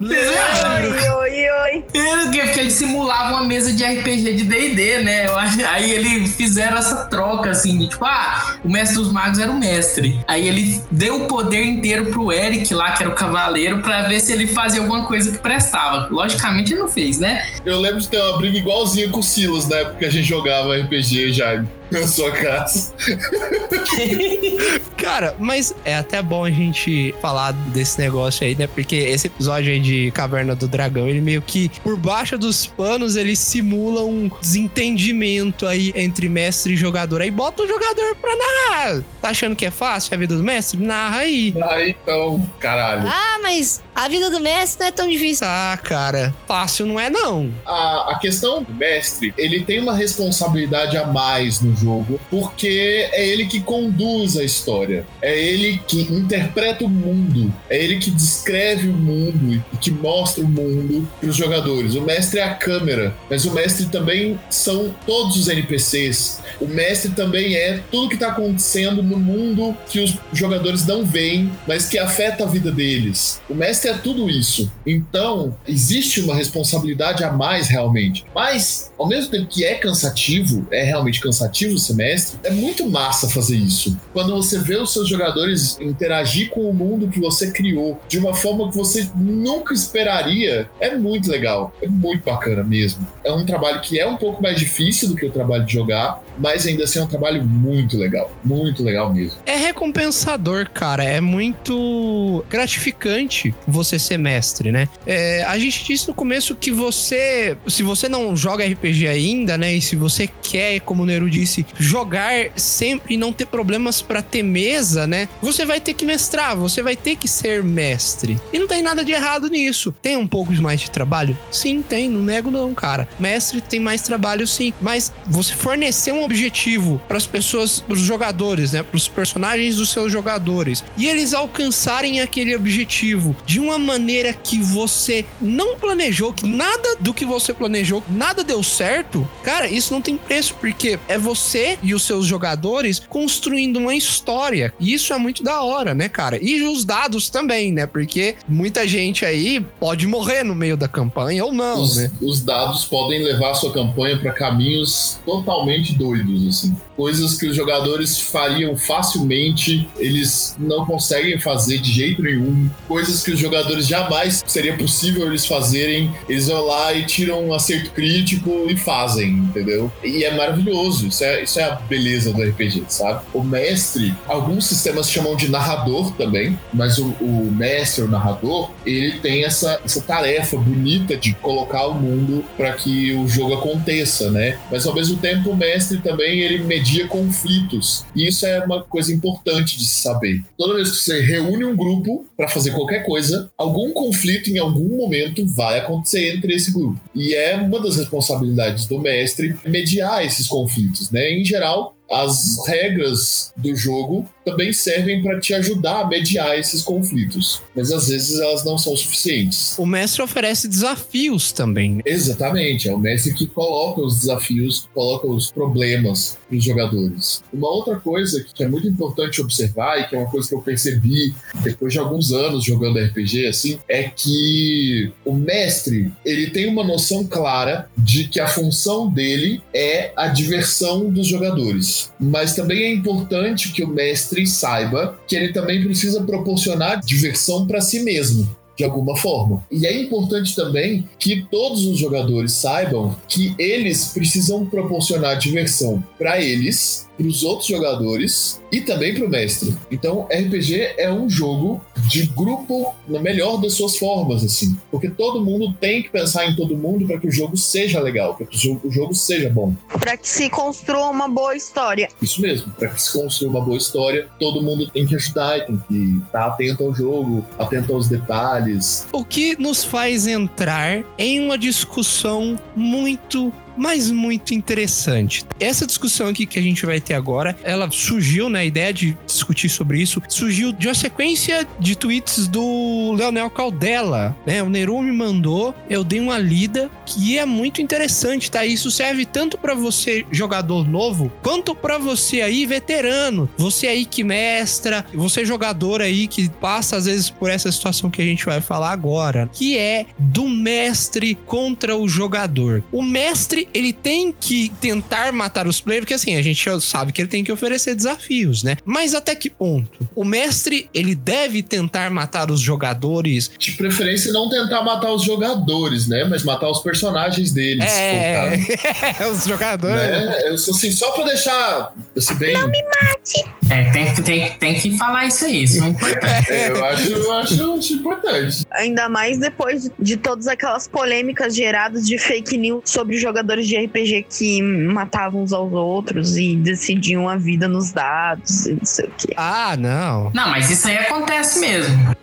Vocês lembram? Oi, oi, oi. Porque eles simulavam uma mesa de RPG de D&D, né? Aí eles fizeram essa troca, assim, de tipo, ah, o mestre dos magos era o mestre. Aí ele deu o poder inteiro pro Eric lá, que era o cavaleiro, pra ver se ele fazia alguma coisa que prestava. Logicamente ele não fez, né? Eu lembro de ter uma briga igualzinha com o Silas na época que a gente jogava RPG já (laughs) na sua casa. (laughs) Cara, mas é até bom a gente falar desse negócio aí, né? Porque esse episódio aí de Caverna do Dragão, ele meio que, por baixo dos panos, ele simula um desentendimento aí entre mestre e jogador. Aí bota o jogador pra narrar. Tá achando que é fácil a vida do mestre? Narra aí. Aí então, caralho. Ah, mas a vida do mestre não é tão difícil. Ah, cara, fácil não é não. A, a questão do mestre, ele tem uma responsabilidade a mais no jogo, porque é ele que conduz a história, é ele que interpreta o mundo, é ele que descreve o mundo e que mostra o mundo para os jogadores. O mestre é a câmera, mas o mestre também são todos os NPCs. O mestre também é tudo que está acontecendo no mundo que os jogadores não veem, mas que afeta a vida deles. O mestre é tudo isso. Então, existe uma responsabilidade a mais realmente. Mas, ao mesmo tempo que é cansativo, é realmente cansativo semestre, é muito massa fazer isso. Quando você vê os seus jogadores interagir com o mundo que você criou de uma forma que você nunca esperaria, é muito legal. É muito bacana mesmo. É um trabalho que é um pouco mais difícil do que o trabalho de jogar, mas ainda assim é um trabalho muito legal. Muito legal mesmo. É recompensador, cara. É muito gratificante você ser mestre, né? É, a gente disse no começo que você, se você não joga RPG ainda, né? E se você quer, como o Nero disse, jogar sempre e não ter problemas pra ter mesa, né? Você vai ter que mestrar, você vai ter que ser mestre. E não tem nada de errado nisso. Tem um pouco mais de trabalho? Sim, tem. Não nego não, cara. Mestre tem mais trabalho, sim. Mas você fornecer um objetivo para as pessoas, para os jogadores, né? Para os personagens dos seus jogadores e eles alcançarem aquele objetivo de uma maneira que você não planejou, que nada do que você planejou, nada deu certo, cara, isso não tem preço, porque é você e os seus jogadores construindo uma história. E isso é muito da hora, né, cara? E os dados também, né? Porque muita gente aí pode morrer no meio da campanha ou não, os, né? os dados podem levar a sua campanha para caminhos totalmente doidos, assim. Coisas que os jogadores fariam facilmente, eles não conseguem fazer de jeito nenhum. Coisas que os jogadores jamais seria possível eles fazerem, eles vão lá e tiram um acerto crítico e fazem, entendeu? E é maravilhoso, isso é, isso é a beleza do RPG, sabe? O mestre, alguns sistemas chamam de narrador também, mas o, o mestre, o narrador, ele tem essa, essa tarefa bonita de colocar o mundo para que o jogo aconteça, né? Mas ao mesmo tempo o mestre também ele media conflitos. E isso é uma coisa importante de se saber. Toda vez que você reúne um grupo para fazer qualquer coisa, algum conflito em algum momento vai acontecer entre esse grupo. E é uma das responsabilidades do mestre mediar esses conflitos, né? Em geral, as regras do jogo também servem para te ajudar a mediar esses conflitos, mas às vezes elas não são suficientes. O mestre oferece desafios também? Exatamente, é o mestre que coloca os desafios, coloca os problemas para os jogadores. Uma outra coisa que é muito importante observar e que é uma coisa que eu percebi depois de alguns anos jogando RPG assim, é que o mestre, ele tem uma noção clara de que a função dele é a diversão dos jogadores. Mas também é importante que o mestre saiba que ele também precisa proporcionar diversão para si mesmo de alguma forma. E é importante também que todos os jogadores saibam que eles precisam proporcionar diversão para eles, pros outros jogadores e também pro mestre. Então, RPG é um jogo de grupo na melhor das suas formas, assim. Porque todo mundo tem que pensar em todo mundo para que o jogo seja legal, para que o jogo, o jogo seja bom. Pra que se construa uma boa história. Isso mesmo, para que se construa uma boa história, todo mundo tem que ajudar e tem que estar atento ao jogo, atento aos detalhes. O que nos faz entrar em uma discussão muito mas muito interessante. Essa discussão aqui que a gente vai ter agora, ela surgiu, né, a ideia de discutir sobre isso, surgiu de uma sequência de tweets do Leonel Caldela, né? O Neru me mandou, eu dei uma lida que é muito interessante, tá? Isso serve tanto para você jogador novo, quanto para você aí veterano, você aí que mestra, você jogador aí que passa às vezes por essa situação que a gente vai falar agora, que é do mestre contra o jogador. O mestre ele tem que tentar matar os players, porque assim, a gente sabe que ele tem que oferecer desafios, né? Mas até que ponto? O mestre, ele deve tentar matar os jogadores. De preferência, não tentar matar os jogadores, né? Mas matar os personagens deles. É, (laughs) os jogadores. Né? Eu sou assim, só pra deixar assim, bem. Não me mate! É, tem, que- tem, tem que falar isso aí. Isso é importante. É, eu acho, eu acho, acho importante. Ainda mais depois de- de todas aquelas polêmicas geradas de fake news sobre jogadores de RPG que matavam uns aos outros e decidiam a vida nos dados e não sei o quê. Ah, não. Não, mas isso aí acontece mesmo. (laughs)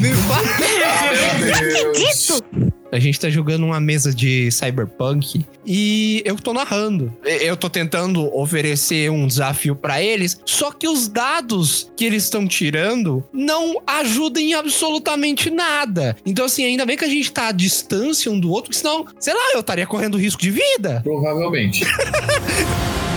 Meu Deus. Isso! A gente tá jogando uma mesa de cyberpunk e eu tô narrando. Eu tô tentando oferecer um desafio pra eles, só que os dados que eles estão tirando não ajudam em absolutamente nada. Então, assim, ainda bem que a gente tá à distância um do outro, senão, sei lá, eu estaria correndo risco de vida. Provavelmente. (laughs)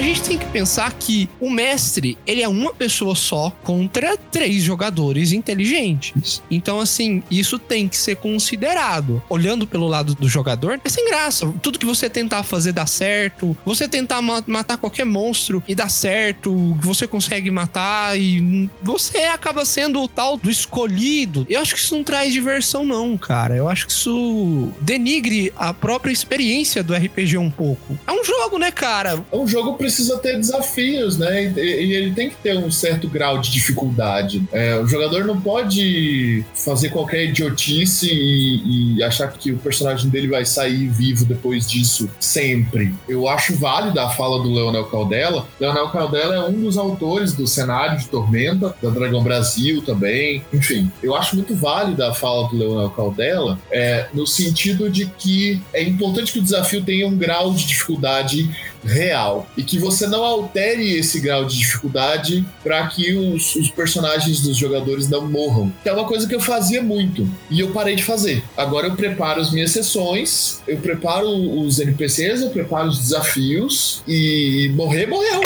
A gente tem que pensar que o mestre, ele é uma pessoa só contra três jogadores inteligentes. Então, assim, isso tem que ser considerado. Olhando pelo lado do jogador, é sem graça. Tudo que você tentar fazer dá certo. Você tentar ma- matar qualquer monstro e dá certo. Você consegue matar e você acaba sendo o tal do escolhido. Eu acho que isso não traz diversão, não, cara. Eu acho que isso denigre a própria experiência do RPG um pouco. É um jogo, né, cara? Um jogo precisa ter desafios, né? E, e ele tem que ter um certo grau de dificuldade. É, o jogador não pode fazer qualquer idiotice e, e achar que o personagem dele vai sair vivo depois disso sempre. Eu acho válida a fala do Leonel Caldela. Leonel Caldela é um dos autores do cenário de Tormenta, da Dragão Brasil também. Enfim, eu acho muito válida a fala do Leonel Caldela, é, no sentido de que é importante que o desafio tenha um grau de dificuldade real e que você não altere esse grau de dificuldade para que os, os personagens dos jogadores não morram. Que é uma coisa que eu fazia muito e eu parei de fazer. Agora eu preparo as minhas sessões, eu preparo os NPCs, eu preparo os desafios e morrer, morreu.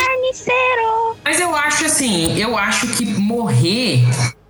Mas eu acho assim, eu acho que morrer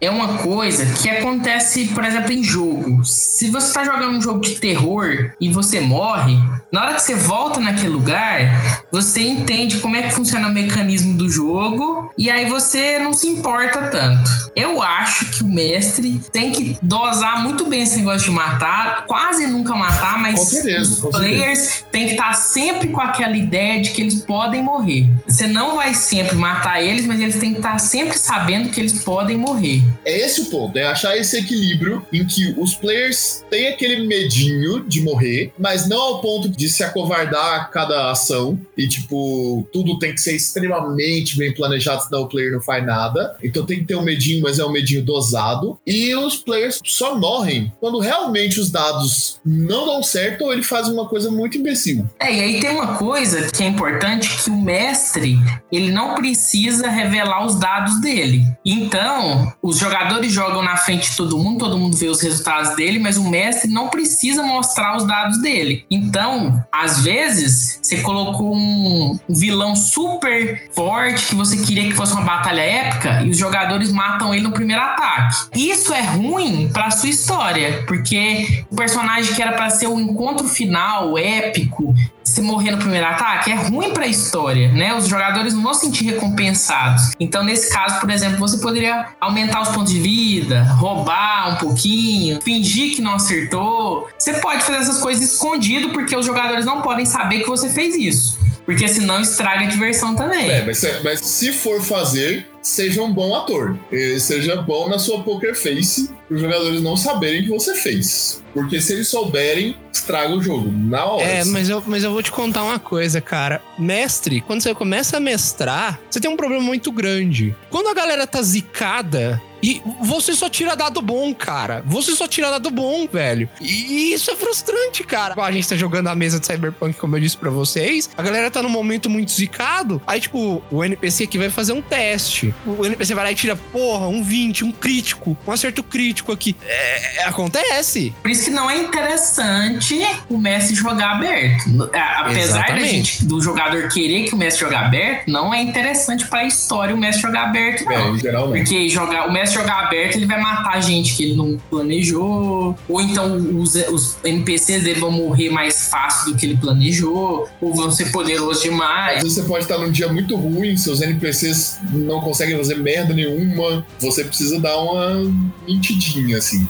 é uma coisa que acontece, por exemplo, em jogo. Se você tá jogando um jogo de terror e você morre, na hora que você volta naquele lugar, você entende como é que funciona o mecanismo do jogo e aí você não se importa tanto. Eu acho que o mestre tem que dosar muito bem esse negócio de matar, quase nunca matar, mas certeza, os players têm que estar sempre com aquela ideia de que eles podem morrer. Você não vai sempre matar eles, mas eles têm que estar sempre sabendo que eles podem morrer. É esse o ponto, é achar esse equilíbrio em que os players têm aquele medinho de morrer, mas não ao ponto de se acovardar a cada ação e, tipo, tudo tem que ser extremamente bem planejado, senão o player não faz nada. Então tem que ter um medinho, mas é um medinho dosado. E os players só morrem quando realmente os dados não dão certo ou ele faz uma coisa muito imbecil. É, e aí tem uma coisa que é importante que o mestre, ele não precisa revelar os dados dele. Então, os jogadores jogam na frente de todo mundo, todo mundo vê os resultados dele, mas o mestre não precisa mostrar os dados dele. Então, às vezes, você colocou um vilão super forte que você queria que fosse uma batalha épica e os jogadores matam ele no primeiro ataque. Isso é ruim pra sua história, porque o personagem que era pra ser o encontro final épico se morrer no primeiro ataque é ruim pra história, né? Os jogadores não vão se sentir recompensados. Então, nesse caso, por exemplo, você poderia aumentar os pontos de vida, roubar um pouquinho, fingir que não acertou. Você pode fazer essas coisas escondido porque os jogadores não podem saber que você fez isso. Porque senão estraga a diversão também. É, mas, mas se for fazer, seja um bom ator. E seja bom na sua poker face, para os jogadores não saberem que você fez. Porque se eles souberem, estraga o jogo. Na hora. É, assim. mas eu, mas eu vou te contar uma coisa, cara. Mestre, quando você começa a mestrar, você tem um problema muito grande. Quando a galera tá zicada. E você só tira dado bom, cara. Você só tira dado bom, velho. E isso é frustrante, cara. A gente tá jogando a mesa de Cyberpunk, como eu disse pra vocês. A galera tá num momento muito zicado. Aí, tipo, o NPC aqui vai fazer um teste. O NPC vai lá e tira, porra, um 20, um crítico, um acerto crítico aqui. É, é, acontece. Por isso que não é interessante o mestre jogar aberto. A- Apesar da gente, do jogador querer que o mestre jogue aberto, não é interessante pra história o mestre jogar aberto, É, não. em geral, não. Porque jogar, o mestre jogar aberto, ele vai matar gente que ele não planejou. Ou então os, os NPCs dele vão morrer mais fácil do que ele planejou. Ou vão ser poderosos demais. você pode estar num dia muito ruim, seus NPCs não conseguem fazer merda nenhuma, você precisa dar uma mentidinha, assim.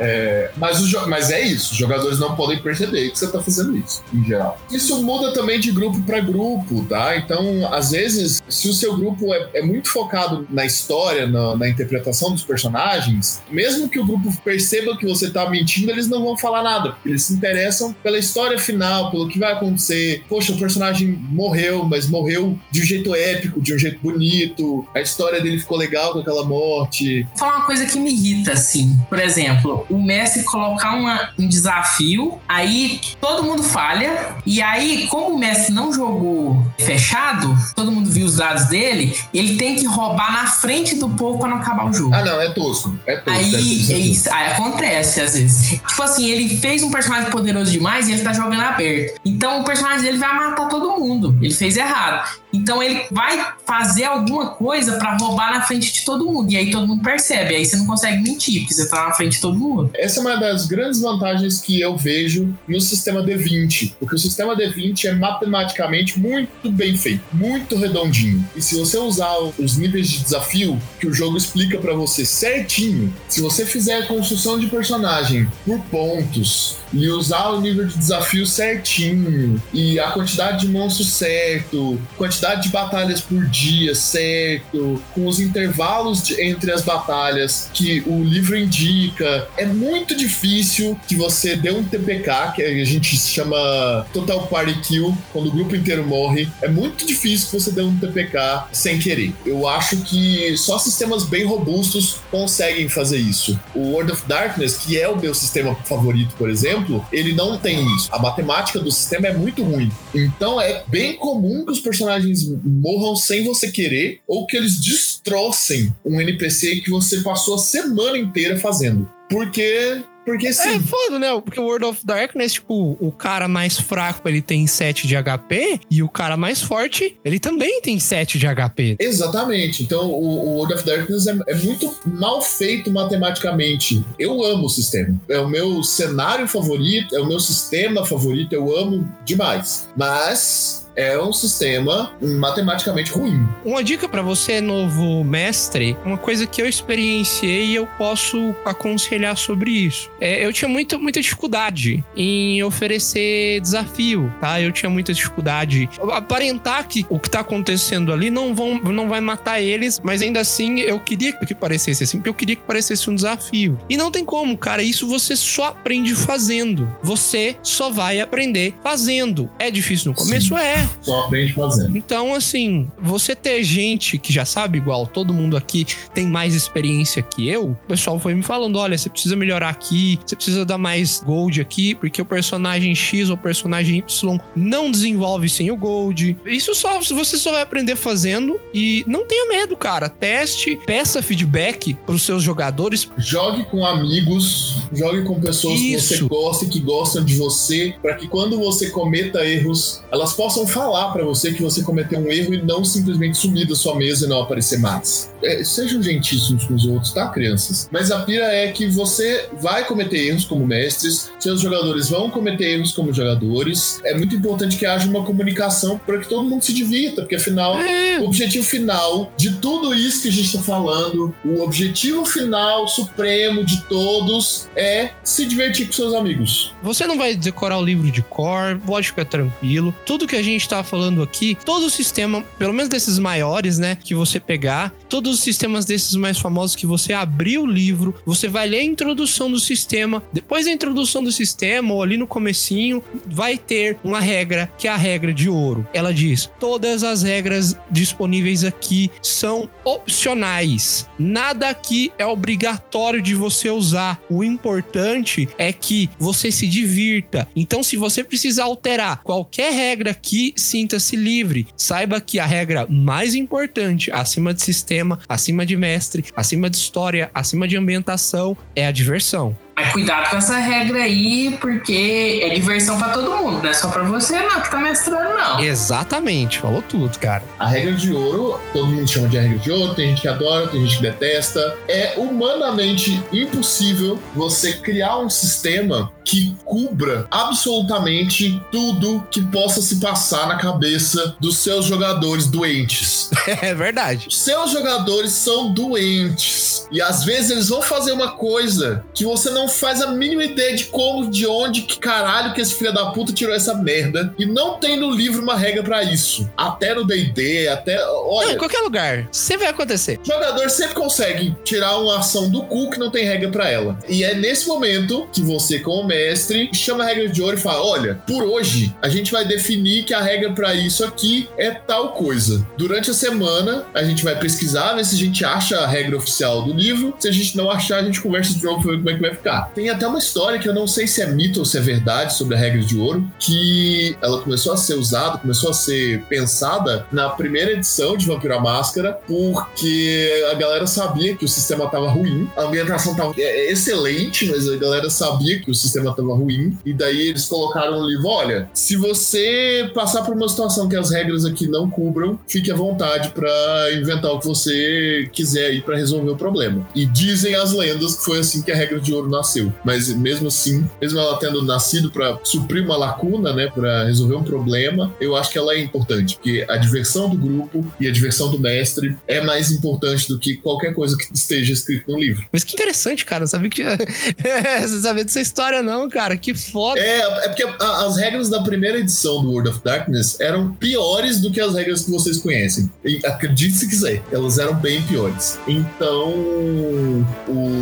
É, mas, mas é isso, os jogadores não podem perceber que você tá fazendo isso, em geral. Isso muda também de grupo para grupo, tá? Então, às vezes, se o seu grupo é, é muito focado na história, na, na interpretação dos personagens, mesmo que o grupo perceba que você tá mentindo, eles não vão falar nada, eles se interessam pela história final, pelo que vai acontecer. Poxa, o personagem morreu, mas morreu de um jeito épico, de um jeito bonito, a história dele ficou legal com aquela morte. Vou falar uma coisa que me irrita, assim. Por exemplo, o mestre colocar uma- um desafio, aí todo mundo falha, e aí, como o mestre não jogou fechado, todo mundo viu os dados dele, ele tem que roubar na frente do povo pra não acabar o jogo. Ah, não, é tosco. É tosco. Aí, isso é aqui. isso, aí acontece às vezes. Tipo assim, ele fez um personagem poderoso demais e ele tá jogando aberto. Então o personagem dele vai matar todo mundo. Ele fez errado. Então ele vai fazer alguma coisa pra roubar na frente de todo mundo. E aí todo mundo percebe. Aí você não consegue mentir, porque você tá na frente de todo mundo. Essa é uma das grandes vantagens que eu vejo no sistema D20, porque o sistema D20 é matematicamente muito bem feito, muito redondinho. E se você usar os níveis de desafio que o jogo explica pra você certinho, se você fizer a construção de personagem por pontos e usar o nível de desafio certinho e a quantidade de monstros certo, quantidade de batalhas por dia certo, com os intervalos de- entre as batalhas que o livro indica, é muito difícil que você dê um TPK, que a gente chama Total Party Kill, quando o grupo inteiro morre. É muito difícil que você dê um TPK sem querer. Eu acho que só sistemas bem robustos conseguem fazer isso. O World of Darkness, que é o meu sistema favorito, por exemplo, ele não tem isso. A matemática do sistema é muito ruim. Então é bem comum que os personagens morram sem você querer ou que eles destrocem um NPC que você passou a semana inteira fazendo. Porque. Porque sim. É foda, né? Porque o World of Darkness, tipo, o cara mais fraco ele tem 7 de HP e o cara mais forte ele também tem 7 de HP. Exatamente. Então, o, o World of Darkness é, é muito mal feito matematicamente. Eu amo o sistema. É o meu cenário favorito, é o meu sistema favorito, eu amo demais. Mas é um sistema matematicamente ruim. Uma dica pra você, novo mestre, uma coisa que eu experienciei e eu posso aconselhar sobre isso. É, eu tinha muita, muita dificuldade em oferecer desafio, tá? Eu tinha muita dificuldade. Aparentar que o que tá acontecendo ali não, vão, não vai matar eles, mas ainda assim eu queria que parecesse assim, porque eu queria que parecesse um desafio. E não tem como, cara. Isso você só aprende fazendo. Você só vai aprender fazendo. É difícil no começo? É. Só aprende fazendo. Então, assim, você ter gente que já sabe igual, todo mundo aqui tem mais experiência que eu, o pessoal foi me falando: olha, você precisa melhorar aqui, você precisa dar mais gold aqui, porque o personagem X ou o personagem Y não desenvolve sem o gold. Isso só você só vai aprender fazendo e não tenha medo, cara. Teste, peça feedback pros seus jogadores. Jogue com amigos, jogue com pessoas que você Isso. gosta e que gostam de você, para que quando você cometa erros, elas possam falar pra você que você cometeu um erro e não simplesmente sumir da sua mesa e não aparecer mais. É, sejam gentis uns com os outros, tá, crianças? Mas a pira é que você vai cometer erros como mestres, seus jogadores vão cometer erros como jogadores. É muito importante que haja uma comunicação para que todo mundo se divirta, porque afinal, o objetivo final de tudo isso que a gente tá falando, o objetivo final supremo de todos é se divertir com seus amigos. Você não vai decorar o livro de cor, pode ficar tranquilo. Tudo que a gente tá falando aqui, todo o sistema, pelo menos desses maiores, né, que você pegar, todos os sistemas desses mais famosos que você abrir o livro, você vai ler a introdução do sistema. Depois da introdução do sistema, ou ali no comecinho, vai ter uma regra que é a regra de ouro. Ela diz: todas as regras disponíveis aqui são opcionais. Nada aqui é obrigatório de você usar. O importante é que você se divirta. Então, se você precisar alterar qualquer regra aqui, sinta-se livre. Saiba que a regra mais importante, acima de sistema, acima de mestre, acima de história, acima de ambientação, é a diversão. Mas cuidado com essa regra aí, porque é diversão pra todo mundo, não é só pra você não que tá mestrando, não. Exatamente, falou tudo, cara. A regra de ouro, todo mundo chama de regra de ouro, tem gente que adora, tem gente que detesta. É humanamente impossível você criar um sistema que cubra absolutamente tudo que possa se passar na cabeça dos seus jogadores doentes. (laughs) É verdade. Seus jogadores são doentes. E às vezes eles vão fazer uma coisa que você não faz a mínima ideia de como, de onde, que caralho que esse filho da puta tirou essa merda. E não tem no livro uma regra pra isso. Até no DD, até. Não, Olha. em qualquer lugar. Sempre vai acontecer. Jogador sempre consegue tirar uma ação do cu que não tem regra pra ela. E é nesse momento que você, como mestre, chama a regra de ouro e fala: olha, por hoje a gente vai definir que a regra pra isso aqui é tal coisa. Durante a semana a gente vai pesquisar, ver se a gente acha a regra oficial do livro. Se a gente não achar, a gente conversa de novo pra ver como é que vai ficar. Tem até uma história que eu não sei se é mito ou se é verdade sobre a regra de ouro, que ela começou a ser usada, começou a ser pensada na primeira edição de Vampiro à Máscara, porque a galera sabia que o sistema tava ruim, a ambientação tava é, excelente, mas a galera sabia que o sistema tava ruim, e daí eles colocaram no livro: olha, se você passar por uma situação que as regras aqui não cubram, fique à vontade pra inventar o que você quiser aí pra resolver o problema. E dizem as lendas que foi assim que a regra de ouro nasceu. Mas mesmo assim, mesmo ela tendo nascido pra suprir uma lacuna, né, Pra resolver um problema, eu acho que ela é importante, porque a diversão do grupo e a diversão do mestre é mais importante do que qualquer coisa que esteja escrito no livro. Mas que interessante, cara. Eu sabia que. (laughs) Você sabia dessa história, não, cara. Que foda. É, é porque as regras da primeira edição do World of Darkness eram piores do que as regras que vocês conhecem. E acredite se quiser, elas eram bem piores. Então,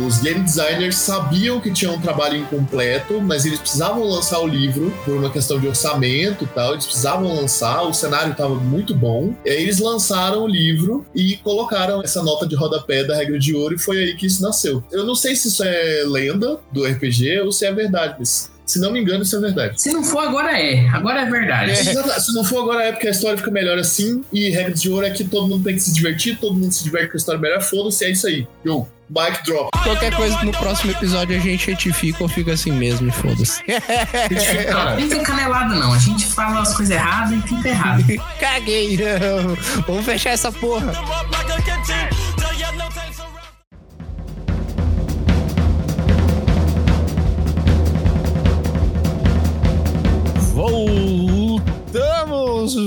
os game designers sabiam que tinha um trabalho incompleto, mas eles precisavam lançar o livro por uma questão de orçamento e tal. Eles precisavam lançar, o cenário estava muito bom. E aí eles lançaram o livro e colocaram essa nota de rodapé da regra de ouro e foi aí que isso nasceu. Eu não sei se isso é lenda do RPG ou se é verdade, mas se não me engano, isso é verdade. Se não for, agora é. Agora é verdade. Exato. Se não for agora é porque a história fica melhor assim. E regra de ouro é que todo mundo tem que se divertir, todo mundo se diverte com a história melhor. Foda-se, é isso aí. Yo, mic drop. Qualquer coisa no próximo episódio a gente retifica ou fica assim mesmo e foda-se. Não, não tem canelada, não. A gente fala as coisas erradas e fica errado. (laughs) Caguei. Vamos fechar essa porra. Voltamos,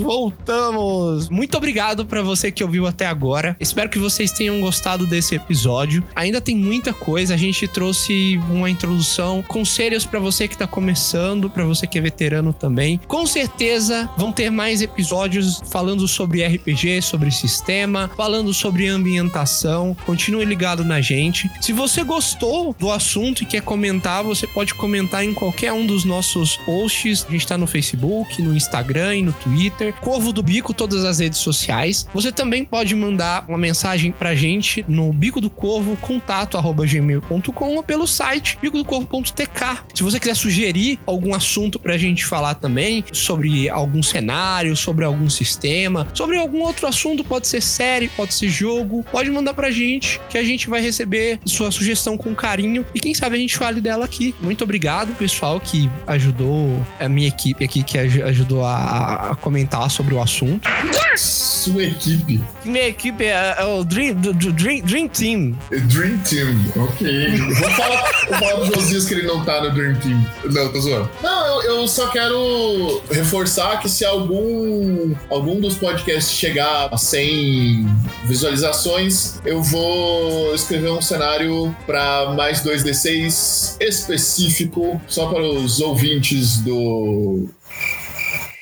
voltamos. Muito obrigado pra você que ouviu até agora. Espero que vocês tenham gostado desse episódio. Ainda tem muita coisa. A gente trouxe uma introdução, conselhos pra você que tá começando, pra você que é veterano também. Com certeza vão ter mais episódios falando sobre RPG, sobre sistema, falando sobre ambientação. Continue ligado na gente. Se você gostou do assunto e quer comentar, você pode comentar em qualquer um dos nossos posts. A gente tá no Facebook, no Instagram e no Twitter. Corvo do Bico, todas as redes sociais. Você também pode mandar uma mensagem pra gente no bico do corvo contato arroba gmail.com ou pelo site bicodocorvo.tk. Se você quiser sugerir algum assunto pra gente falar também sobre algum cenário, sobre algum sistema, sobre algum outro assunto, pode ser série, pode ser jogo, pode mandar pra gente que a gente vai receber sua sugestão com carinho e quem sabe a gente fale dela aqui. Muito obrigado, pessoal, que ajudou a minha equipe aqui, que aj- ajudou a, a comentar sobre o assunto. Sua equipe. Minha equipe é, é o Dream, Dream, Dream Team. Dream Team, ok. Vou falar, vou falar pro Josias que ele não tá no Dream Team. Não, tô zoando. Não, eu, eu só quero reforçar que se algum, algum dos podcasts chegar a 100 visualizações, eu vou escrever um cenário pra mais 2D6 específico, só para os ouvintes do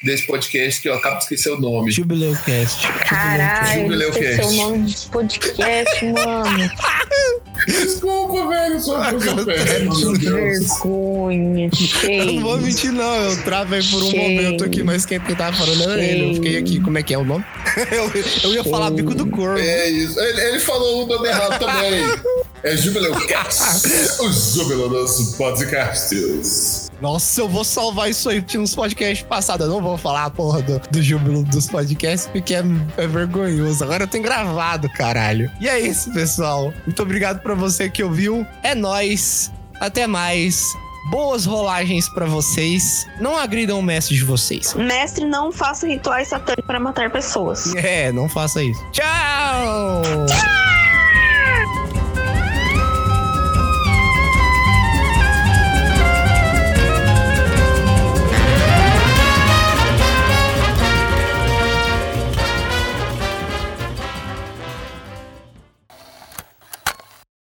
desse podcast que eu acabo de esquecer o nome. Jubileu Cast. Caralho, Jubileu esqueceu o nome desse podcast, (laughs) mano. Desculpa, velho, só Que vergonha, Eu cheio. não vou mentir, não. Eu travei por um Cheio. momento aqui, mas quem tava falando era ele. Eu fiquei aqui, como é que é o nome? (laughs) eu, eu ia falar bico do corvo. É isso. Ele, ele falou o nome errado também. É Jubileu Cast. (laughs) o Júbilo dos podcasts. Nossa, eu vou salvar isso aí. Tinha uns podcasts passados. Eu não vou falar a porra do, do júbilo dos podcasts porque é, é vergonhoso. Agora eu tenho gravado, caralho. E é isso, pessoal. Muito obrigado pra você que ouviu. É nóis. Até mais. Boas rolagens pra vocês. Não agridam o mestre de vocês. Mestre, não faça rituais satânicos para matar pessoas. É, não faça isso. Tchau!